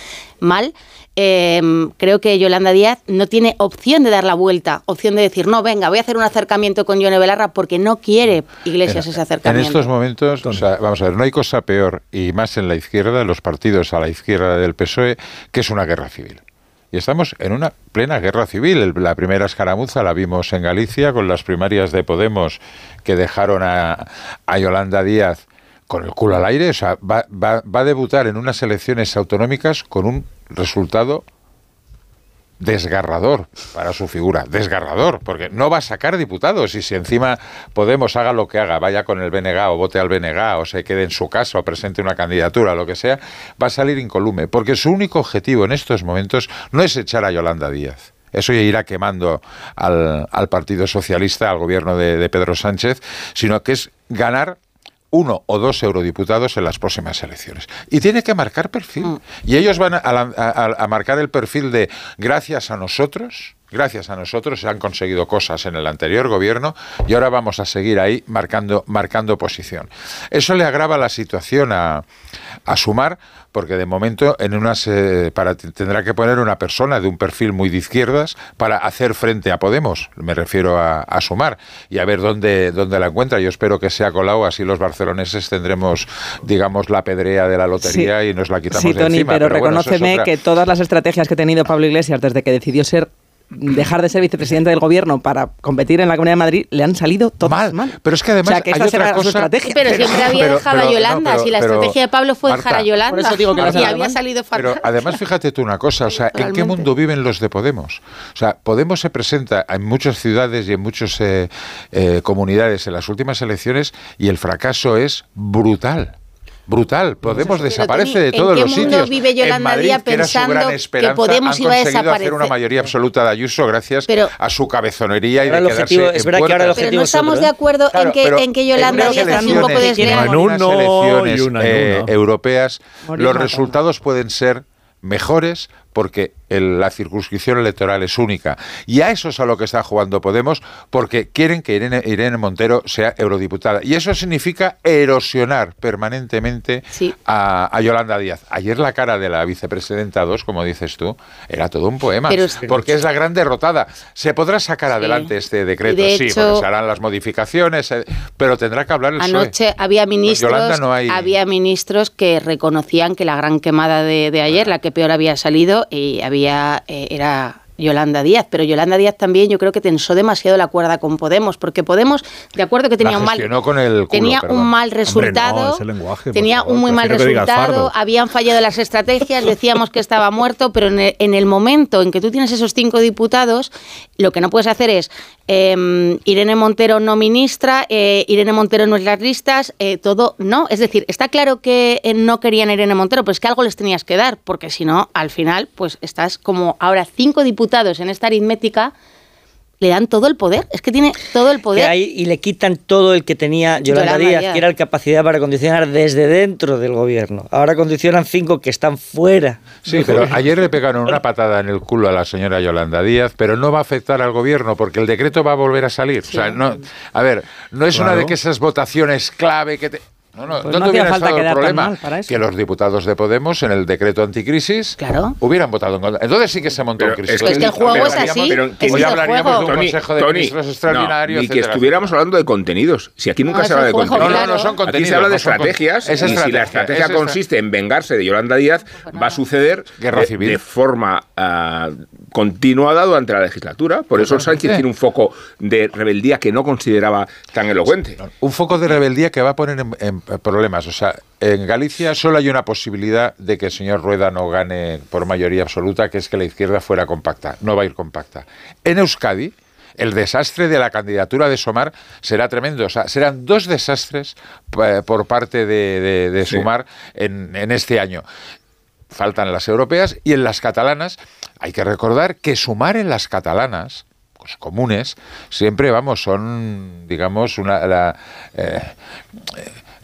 mal, eh, creo que Yolanda Díaz no tiene opción de dar la vuelta, opción de decir, no, venga, voy a hacer un acercamiento con Yone Belarra porque no quiere Iglesias ese En acercamiento. estos momentos, o sea, vamos a ver, no hay cosa peor, y más en la izquierda, los partidos a la izquierda del PSOE, que es una guerra civil. Y estamos en una plena guerra civil. La primera escaramuza la vimos en Galicia con las primarias de Podemos que dejaron a, a Yolanda Díaz con el culo al aire. O sea, va, va- va a debutar en unas elecciones autonómicas con un resultado desgarrador para su figura, desgarrador, porque no va a sacar diputados y si encima Podemos haga lo que haga, vaya con el BNG o vote al BNG o se quede en su casa o presente una candidatura, lo que sea, va a salir incolume, porque su único objetivo en estos momentos no es echar a Yolanda Díaz. Eso irá quemando al, al Partido Socialista, al gobierno de, de Pedro Sánchez, sino que es ganar uno o dos eurodiputados en las próximas elecciones. Y tiene que marcar perfil. Y ellos van a, a- a- a marcar el perfil de gracias a nosotros, gracias a nosotros se han conseguido cosas en el anterior gobierno y ahora vamos a seguir ahí marcando, marcando posición. Eso le agrava la situación a, a Sumar, porque de momento en unas eh, para tendrá que poner una persona de un perfil muy de izquierdas para hacer frente a Podemos, me refiero a, a Sumar, y a ver dónde, dónde la encuentra. Yo espero que sea Colau, así los barceloneses tendremos, digamos, la pedrea de la lotería y nos la quitamos Sí, de Tony, encima. pero, bueno, es reconóceme otra- que todas las estrategias que ha tenido Pablo Iglesias desde que decidió ser dejar de ser vicepresidente del gobierno para competir en la Comunidad de Madrid le han salido todas mal. Pero es que además o sea, que hay esta otra su cosa- estrategia. Pero siempre había pero- dejado pero- a Yolanda, no, pero- si la pero, estrategia de Pablo fue Marta, dejar a Yolanda. Por eso digo que la y había mal. salido fatal. Pero además fíjate tú una cosa, o sea, ¿en qué mundo viven los de Podemos? O sea, Podemos se presenta en muchas ciudades y en muchas eh, eh, comunidades en las últimas elecciones y el fracaso es brutal. Brutal, Podemos Pero, desaparece de ¿en todos qué los mundo sitios. vive Yolanda en Madrid, Díaz que era su pensando gran que esperanza, Podemos han iba a conseguido hacer desaparecer? una mayoría absoluta de Ayuso gracias Pero- a su cabezonería y de el quedarse objetivo- en es verdad que ahora el. Pero no estamos de ¿eh? acuerdo Claro, en, que, en que Yolanda en Díaz unas es un poco desleal. En unas elecciones en eh, europeas, Morir los resultados pueden ser mejores porque el- la circunscripción electoral es única. Y a eso es a lo que está jugando Podemos, porque quieren que Irene, Irene Montero sea eurodiputada. Y eso significa erosionar permanentemente Sí. a, a Yolanda Díaz. Ayer la cara de la vicepresidenta 2, como dices tú, era todo un poema, Pero porque es la gran derrotada. Se podrá sacar adelante este decreto, de sí, hecho- porque se harán las modificaciones, eh, pero tendrá que hablar el PSOE. Anoche había ministros, Yolanda no hay- había ministros que reconocían que la gran quemada de, de ayer, la que peor había salido, y había eh, era Yolanda Díaz, pero Yolanda Díaz también yo creo que tensó demasiado la cuerda con Podemos, porque Podemos, de acuerdo que tenía un mal con el tenía un mal resultado, tenía un muy mal resultado, habían fallado las estrategias, decíamos que estaba muerto, pero en el, momento en que tú tienes esos cinco diputados, lo que no puedes hacer es em, Irene Montero no ministra, eh, Irene Montero no es las listas, eh, todo no, es decir, está claro que eh, no querían Irene Montero, pues que algo les tenías que dar, porque si no, al final, pues estás como ahora cinco diputados en esta aritmética le dan todo el poder. Es que tiene todo el poder. y le quitan todo el que tenía Yolanda, Díaz, que era la capacidad para condicionar desde dentro del gobierno. Ahora condicionan cinco que están fuera. Sí, pero ayer le pegaron una patada en el culo a la señora Yolanda Díaz, pero no va a afectar al gobierno porque el decreto va a volver a salir. O sea, no, a ver, no es una de que esas votaciones clave que te... No, no, pues ¿dónde falta el problema? Que los diputados de Podemos en el decreto anticrisis hubieran votado en contra. Entonces sí que se montó un crisis. Es que, el juego es así. Pero, hoy hablaríamos de un consejo de ministros extraordinario. y que estuviéramos hablando de contenidos. Si aquí nunca se habla de contenidos. No, no, son contenidos. Aquí se habla de estrategias. Y si la estrategia consiste en vengarse de Yolanda Díaz, va a suceder de forma ah, continuada durante la legislatura. Por eso Sánchez tiene un foco de rebeldía que no consideraba tan elocuente. Un foco de rebeldía que va a poner en problemas. O sea, en Galicia solo hay una posibilidad de que el señor Rueda no gane por mayoría absoluta, que es que la izquierda fuera compacta. No va a ir compacta. En Euskadi, el desastre de la candidatura de Somar será tremendo. O sea, serán dos desastres eh, por parte de, Sumar en, en este año faltan las europeas y en las catalanas hay que recordar que sumar en las catalanas pues, comunes siempre vamos son digamos una la, eh,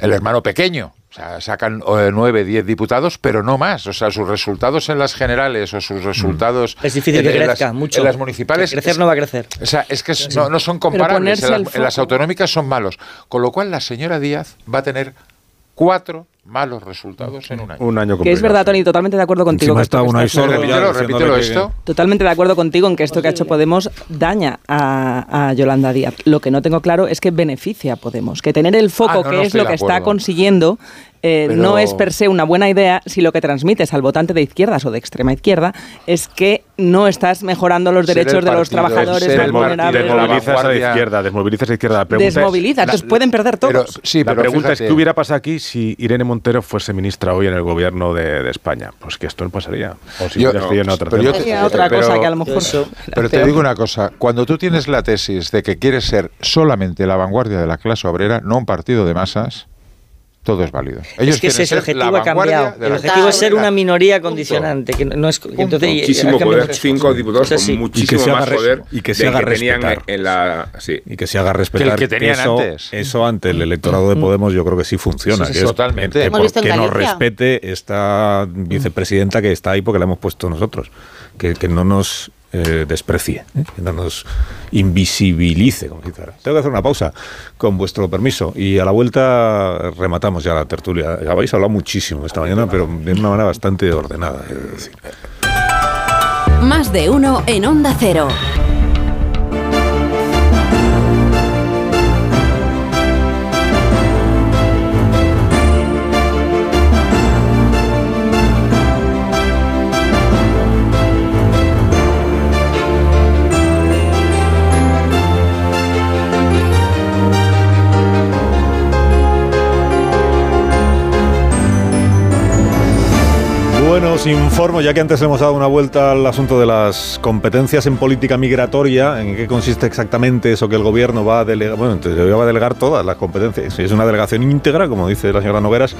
el hermano pequeño. O sea, sacan eh, nueve, diez diputados, pero no más. O sea, sus resultados en las generales o sus resultados. Es difícil que crezca mucho. En las municipales. crecer no va a crecer. O sea, es que no, son comparables. En las, en las, autonómicas son malos. Con lo cual, la señora Díaz va a tener cuatro malos resultados en un año. Un año que es verdad, Tony, totalmente de acuerdo contigo. está una repítelo, repítelo esto. Totalmente de acuerdo contigo en que esto que ha hecho Podemos daña a, Yolanda Díaz. Lo que no tengo claro es que beneficia a Podemos. Que tener el foco, ah, que es lo que está consiguiendo, eh, no es per se una buena idea si lo que transmites al votante de izquierdas o de extrema izquierda es que no estás mejorando los derechos de los trabajadores más vulnerables. Desmovilizas a la izquierda, desmovilizas a la izquierda. desmovilizas, entonces pueden perder todos. sí, la pregunta es, ¿qué hubiera pasado aquí si Irene Montero fuese ministra hoy en el gobierno de, España? Pues que esto no pasaría. O si yo, no, en otra, pero otra cosa que a lo mejor... [laughs] pero te digo una cosa, cuando tú tienes la tesis de que quieres ser solamente la vanguardia de la clase obrera, no un partido de masas, todo es válido. Ellos es que ese objetivo ha cambiado. El objetivo es ser una minoría condicionante. Que no es, entonces, muchísimo poder, cinco diputados con muchísimo más poder y que se haga respetar. En la, Y que se haga respetar. Que, tenían eso, antes. eso ante el electorado de Podemos yo creo que sí funciona. que totalmente. Es, que, nos respete esta vicepresidenta que está ahí porque la hemos puesto nosotros. Que, que no nos eh, desprecie, ¿eh? que no nos invisibilice. Como Tengo que hacer una pausa, con vuestro permiso, y a la vuelta rematamos ya la tertulia. Habéis hablado muchísimo esta mañana, pero de una manera bastante ordenada. Más de uno en Onda Cero. Os informo, ya que antes hemos dado una vuelta al asunto de las competencias en política migratoria, en qué consiste exactamente eso que el gobierno va a delegar, bueno, va a delegar todas las competencias, es una delegación íntegra, como dice la señora Nogueras,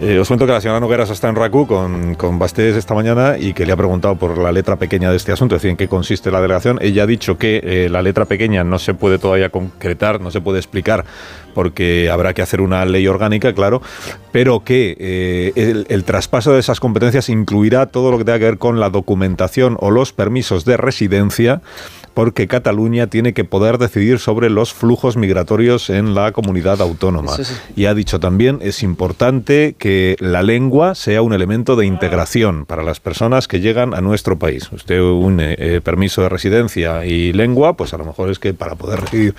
eh, os cuento que la señora Nogueras está en RACU con, con Bastés esta mañana y que le ha preguntado por la letra pequeña de este asunto, es decir, en qué consiste la delegación. Ella ha dicho que eh, la letra pequeña no se puede todavía concretar, no se puede explicar porque habrá que hacer una ley orgánica, claro, pero que eh, el, traspaso de esas competencias incluirá todo lo que tenga que ver con la documentación o los permisos de residencia porque Cataluña tiene que poder decidir sobre los flujos migratorios en la comunidad autónoma. Y ha dicho también, es importante que la lengua sea un elemento de integración para las personas que llegan a nuestro país. Usted une eh, permiso de residencia y lengua, pues a lo mejor es que para poder residir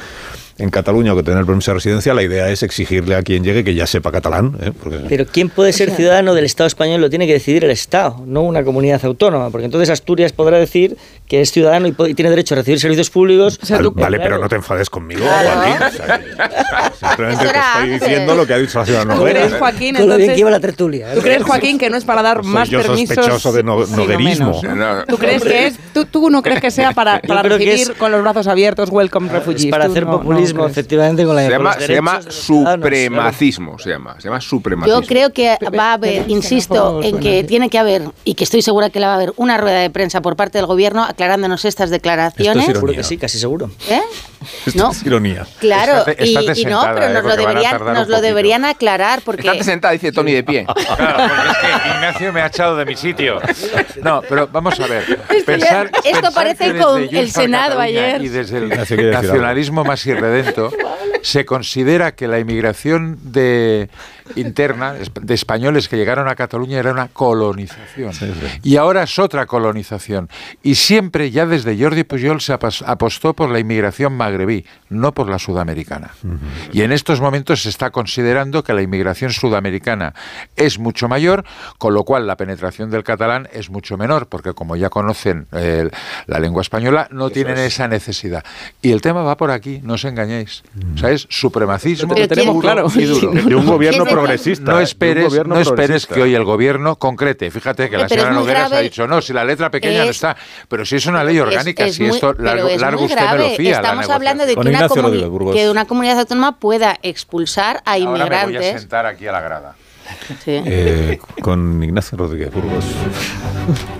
en Cataluña o que tener permiso de residencia, la idea es exigirle a quien llegue que ya sepa catalán. ¿eh? Pero ¿quién puede ser ciudadano del Estado español? Lo tiene que decidir el Estado, no una comunidad autónoma, porque entonces Asturias podrá decir que es ciudadano y, tiene derecho a recibir servicios públicos. vale, pero no te enfades conmigo, [laughs] simplemente te estoy diciendo lo que ha dicho la ciudad ¿Tú crees, Joaquín, la tertulia. ¿Tú crees, Joaquín, que no es para dar más yo permisos? sospechoso de noguerismo. ¿Tú crees que es? ¿Tú, no crees que sea para, para recibir con los brazos abiertos welcome refugees? para hacer populismo, efectivamente, con la Se llama, se llama supremacismo, se llama, se llama supremacismo. Yo creo que va a haber, insisto, en que tiene que haber, y que estoy segura que la va a haber, una rueda de prensa por parte del gobierno aclarándonos estas declaraciones. Esto que sí, casi seguro. ¿Eh? Esto no. es ironía. Claro, y, no, pero nos, lo deberían, nos lo deberían aclarar porque... Estate sentada, dice Tony de pie. [laughs] Claro, porque es que Ignacio me ha echado de mi sitio. No, pero vamos a ver. Pensar, esto parece con el Senado ayer. Y desde el nacionalismo más [laughs] se considera que la inmigración de interna de españoles que llegaron a Cataluña era una colonización. Y ahora es otra colonización. Y siempre, ya desde Jordi Pujol, se apostó por la inmigración magrebí, no por la sudamericana. Y en estos momentos se está considerando que la inmigración sudamericana es mucho mayor, con lo cual la penetración del catalán es mucho menor, porque como ya conocen eh, la lengua española, no tienen esa necesidad. Y el tema va por aquí, no os engañéis. O sea, es supremacismo tenemos claro. De un gobierno progresista. No esperes, no esperes que hoy el gobierno concrete. Fíjate que la señora Nogueras ha dicho, no, si la letra pequeña no está. Pero si es una ley orgánica, si esto largo, largo usted me lo fía. Estamos hablando de que una, que una, comunidad autónoma pueda expulsar a inmigrantes. Ahora me voy a sentar aquí a la grada. Eh, con Ignacio Rodríguez Burgos.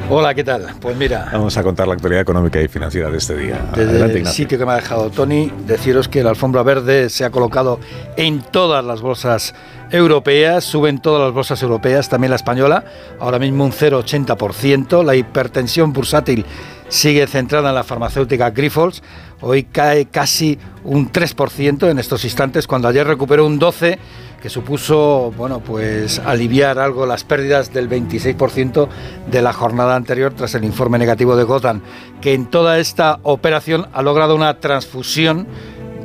Hola, ¿qué tal? Pues mira. Vamos a contar la actualidad económica y financiera de este día. Desde el sitio que me ha dejado Tony, deciros que la alfombra verde se ha colocado en todas las bolsas europeas, suben todas las bolsas europeas, también la española, ahora mismo un 0,80%. La hipertensión bursátil sigue centrada en la farmacéutica Grifols, hoy cae casi un 3% en estos instantes, cuando ayer recuperó un 12% que supuso bueno, pues aliviar algo las pérdidas del 26% de la jornada anterior tras el informe negativo de Gotham, que en toda esta operación ha logrado una transfusión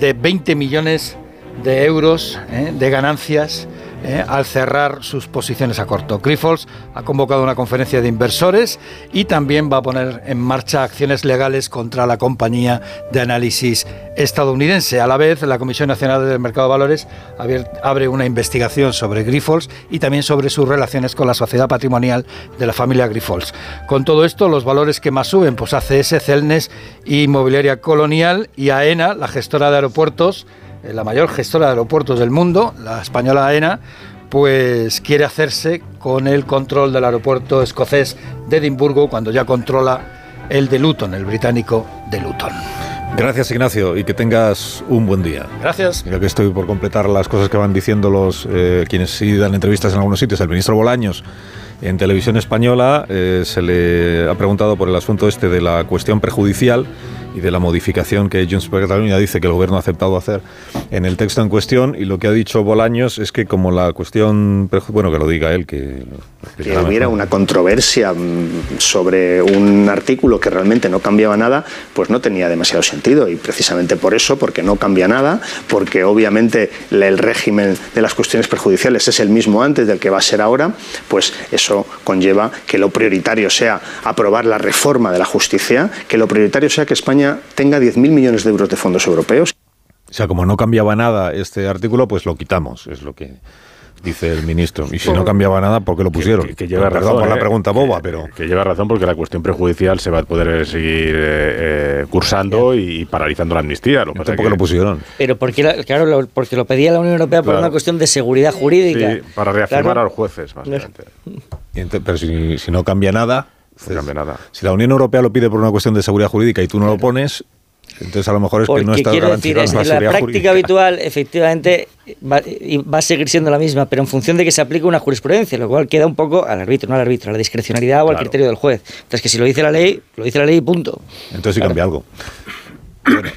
de 20 millones de euros ¿eh? de ganancias eh, al cerrar sus posiciones a corto. Grifols ha convocado una conferencia de inversores y también va a poner en marcha acciones legales contra la compañía de análisis estadounidense. A la vez, la Comisión Nacional del Mercado de Valores abre una investigación sobre Grifols y también sobre sus relaciones con la sociedad patrimonial de la familia Grifols. Con todo esto, los valores que más suben, pues ACS, Celnes, Inmobiliaria Colonial y AENA, la gestora de aeropuertos, la mayor gestora de aeropuertos del mundo, la española AENA, pues quiere hacerse con el control del aeropuerto escocés de Edimburgo cuando ya controla el de Luton, el británico de Luton. Gracias Ignacio y que tengas un buen día. Gracias. Ya que estoy por completar las cosas que van diciendo los eh, quienes sí dan entrevistas en algunos sitios, el ministro Bolaños en televisión española eh, se le ha preguntado por el asunto este de la cuestión prejudicial y de la modificación que Junts per Catalunya dice que el gobierno ha aceptado hacer en el texto en cuestión. Y lo que ha dicho Bolaños es que como la cuestión, bueno, que lo diga él, que... Que hubiera una controversia mm, sobre un artículo que realmente no cambiaba nada, pues no tenía demasiado sentido. Y precisamente por eso, porque no cambia nada, porque obviamente el régimen de las cuestiones perjudiciales es el mismo antes del que va a ser ahora, pues eso conlleva que lo prioritario sea aprobar la reforma de la justicia, que lo prioritario sea que España tenga 10.000 millones de euros de fondos europeos. O sea, como no cambiaba nada este artículo, pues lo quitamos, es lo que dice el ministro. Y si no cambiaba nada, ¿por qué lo pusieron? Que, lleva razón por la eh, pregunta boba, pero... Que lleva razón porque la cuestión prejudicial se va a poder seguir eh, eh, cursando y paralizando la amnistía. Lo ¿Por qué lo pusieron? Pero porque, claro, porque lo pedía la Unión Europea por una cuestión de seguridad jurídica. Sí, para reafirmar a los jueces, básicamente. pero si, si no cambia nada... No cambia nada. Si la Unión Europea lo pide por una cuestión de seguridad jurídica y tú no lo pones, entonces a lo mejor es que no está quiero decir, es que la práctica habitual efectivamente va, va, a seguir siendo la misma, pero en función de que se aplique una jurisprudencia, lo cual queda un poco al árbitro, no al árbitro, a la discrecionalidad o al criterio del juez. Entonces que si lo dice la ley, lo dice la ley y punto. Entonces sí cambia algo.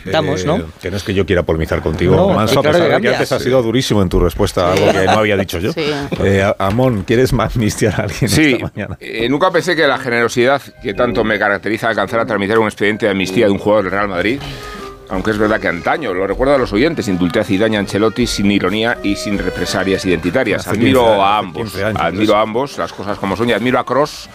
Estamos, [coughs] ¿no? Que no es que yo quiera polemizar contigo, no, Manso, a pesar de que antes has sido durísimo en tu respuesta a algo que no había dicho yo. Eh, Amón, ¿quieres amnistiar a alguien sí, esta mañana? Eh, nunca pensé que la generosidad que tanto me caracteriza alcanzar a transmitir un expediente de amnistía de un jugador del Real Madrid aunque es verdad que antaño, lo recuerdo a los oyentes, a Zidane y Ancelotti sin ironía y sin represalias identitarias. admiro a ambos, admiro a ambos, las cosas como son, y admiro a Cross,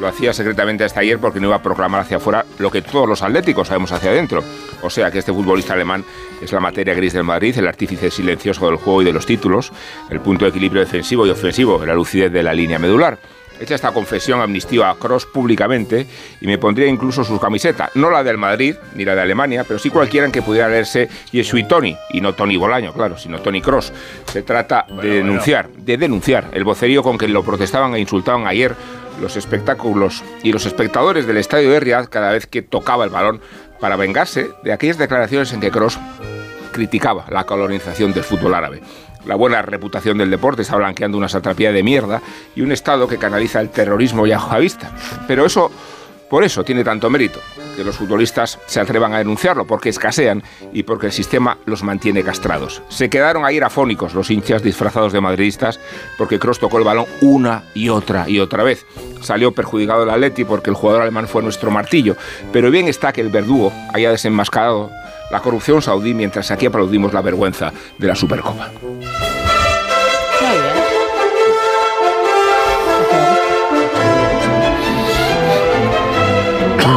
lo hacía secretamente hasta ayer porque no iba a proclamar hacia afuera lo que todos los atléticos sabemos hacia adentro. O sea que este futbolista alemán es la materia gris del Madrid, el artífice silencioso del juego y de los títulos, el punto de equilibrio defensivo y ofensivo, la lucidez de la línea medular. Hecha esta confesión, amnistío a Cross públicamente y me pondría incluso su camiseta, no la del Madrid ni la de Alemania, pero sí cualquiera en que pudiera leerse Yesui Tony, y no Tony Bolaño, claro, sino Tony Cross. Se trata de denunciar, de denunciar el vocerío con que lo protestaban e insultaban ayer los espectáculos y los espectadores del estadio de Riyadh cada vez que tocaba el balón para vengarse de aquellas declaraciones en que Cross criticaba la colonización del fútbol árabe. La buena reputación del deporte está blanqueando una satrapía de mierda y un Estado que canaliza el terrorismo vista. Pero eso, por eso tiene tanto mérito, que los futbolistas se atrevan a denunciarlo, porque escasean y porque el sistema los mantiene castrados. Se quedaron ahí afónicos los hinchas disfrazados de madridistas porque Cross tocó el balón una y otra y otra vez. Salió perjudicado el Atleti porque el jugador alemán fue nuestro martillo, pero bien está que el verdugo haya desenmascarado la corrupción saudí mientras aquí aplaudimos la vergüenza de la Supercopa.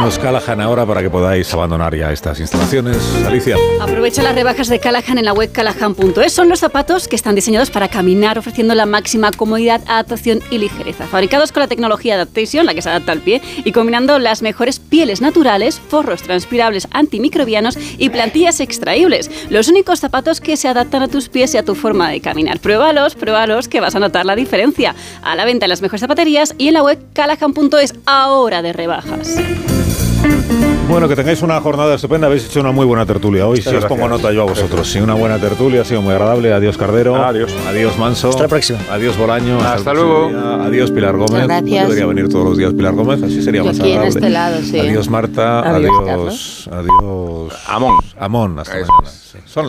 Callahan ahora para que podáis abandonar ya estas instalaciones. Alicia. Aprovecha las rebajas de Callahan en la web callahan.es. Son los zapatos que están diseñados para caminar ofreciendo la máxima comodidad, adaptación y ligereza. Fabricados con la tecnología Adaptation, la que se adapta al pie, y combinando las mejores pieles naturales, forros transpirables antimicrobianos y plantillas extraíbles. Los únicos zapatos que se adaptan a tus pies y a tu forma de caminar. Pruébalos, pruébalos que vas a notar la diferencia. A la venta en las mejores zapaterías y en la web callahan.es ahora de rebajas. Bueno, que tengáis una jornada estupenda. Habéis hecho una muy buena tertulia hoy. Si os pongo nota yo a vosotros. Sí, una buena tertulia. Ha sido muy agradable. Adiós, Cardero. Adiós. Adiós, Manso. Hasta la próxima. Adiós, Bolaño. Hasta, luego. Adiós, Pilar Gómez. Gracias. debería venir todos los días Pilar Gómez. Así sería más aquí agradable. en este lado, sí. Adiós, Marta. Adiós, Adiós. Adiós. Amón. Amón. Hasta mañana. Son las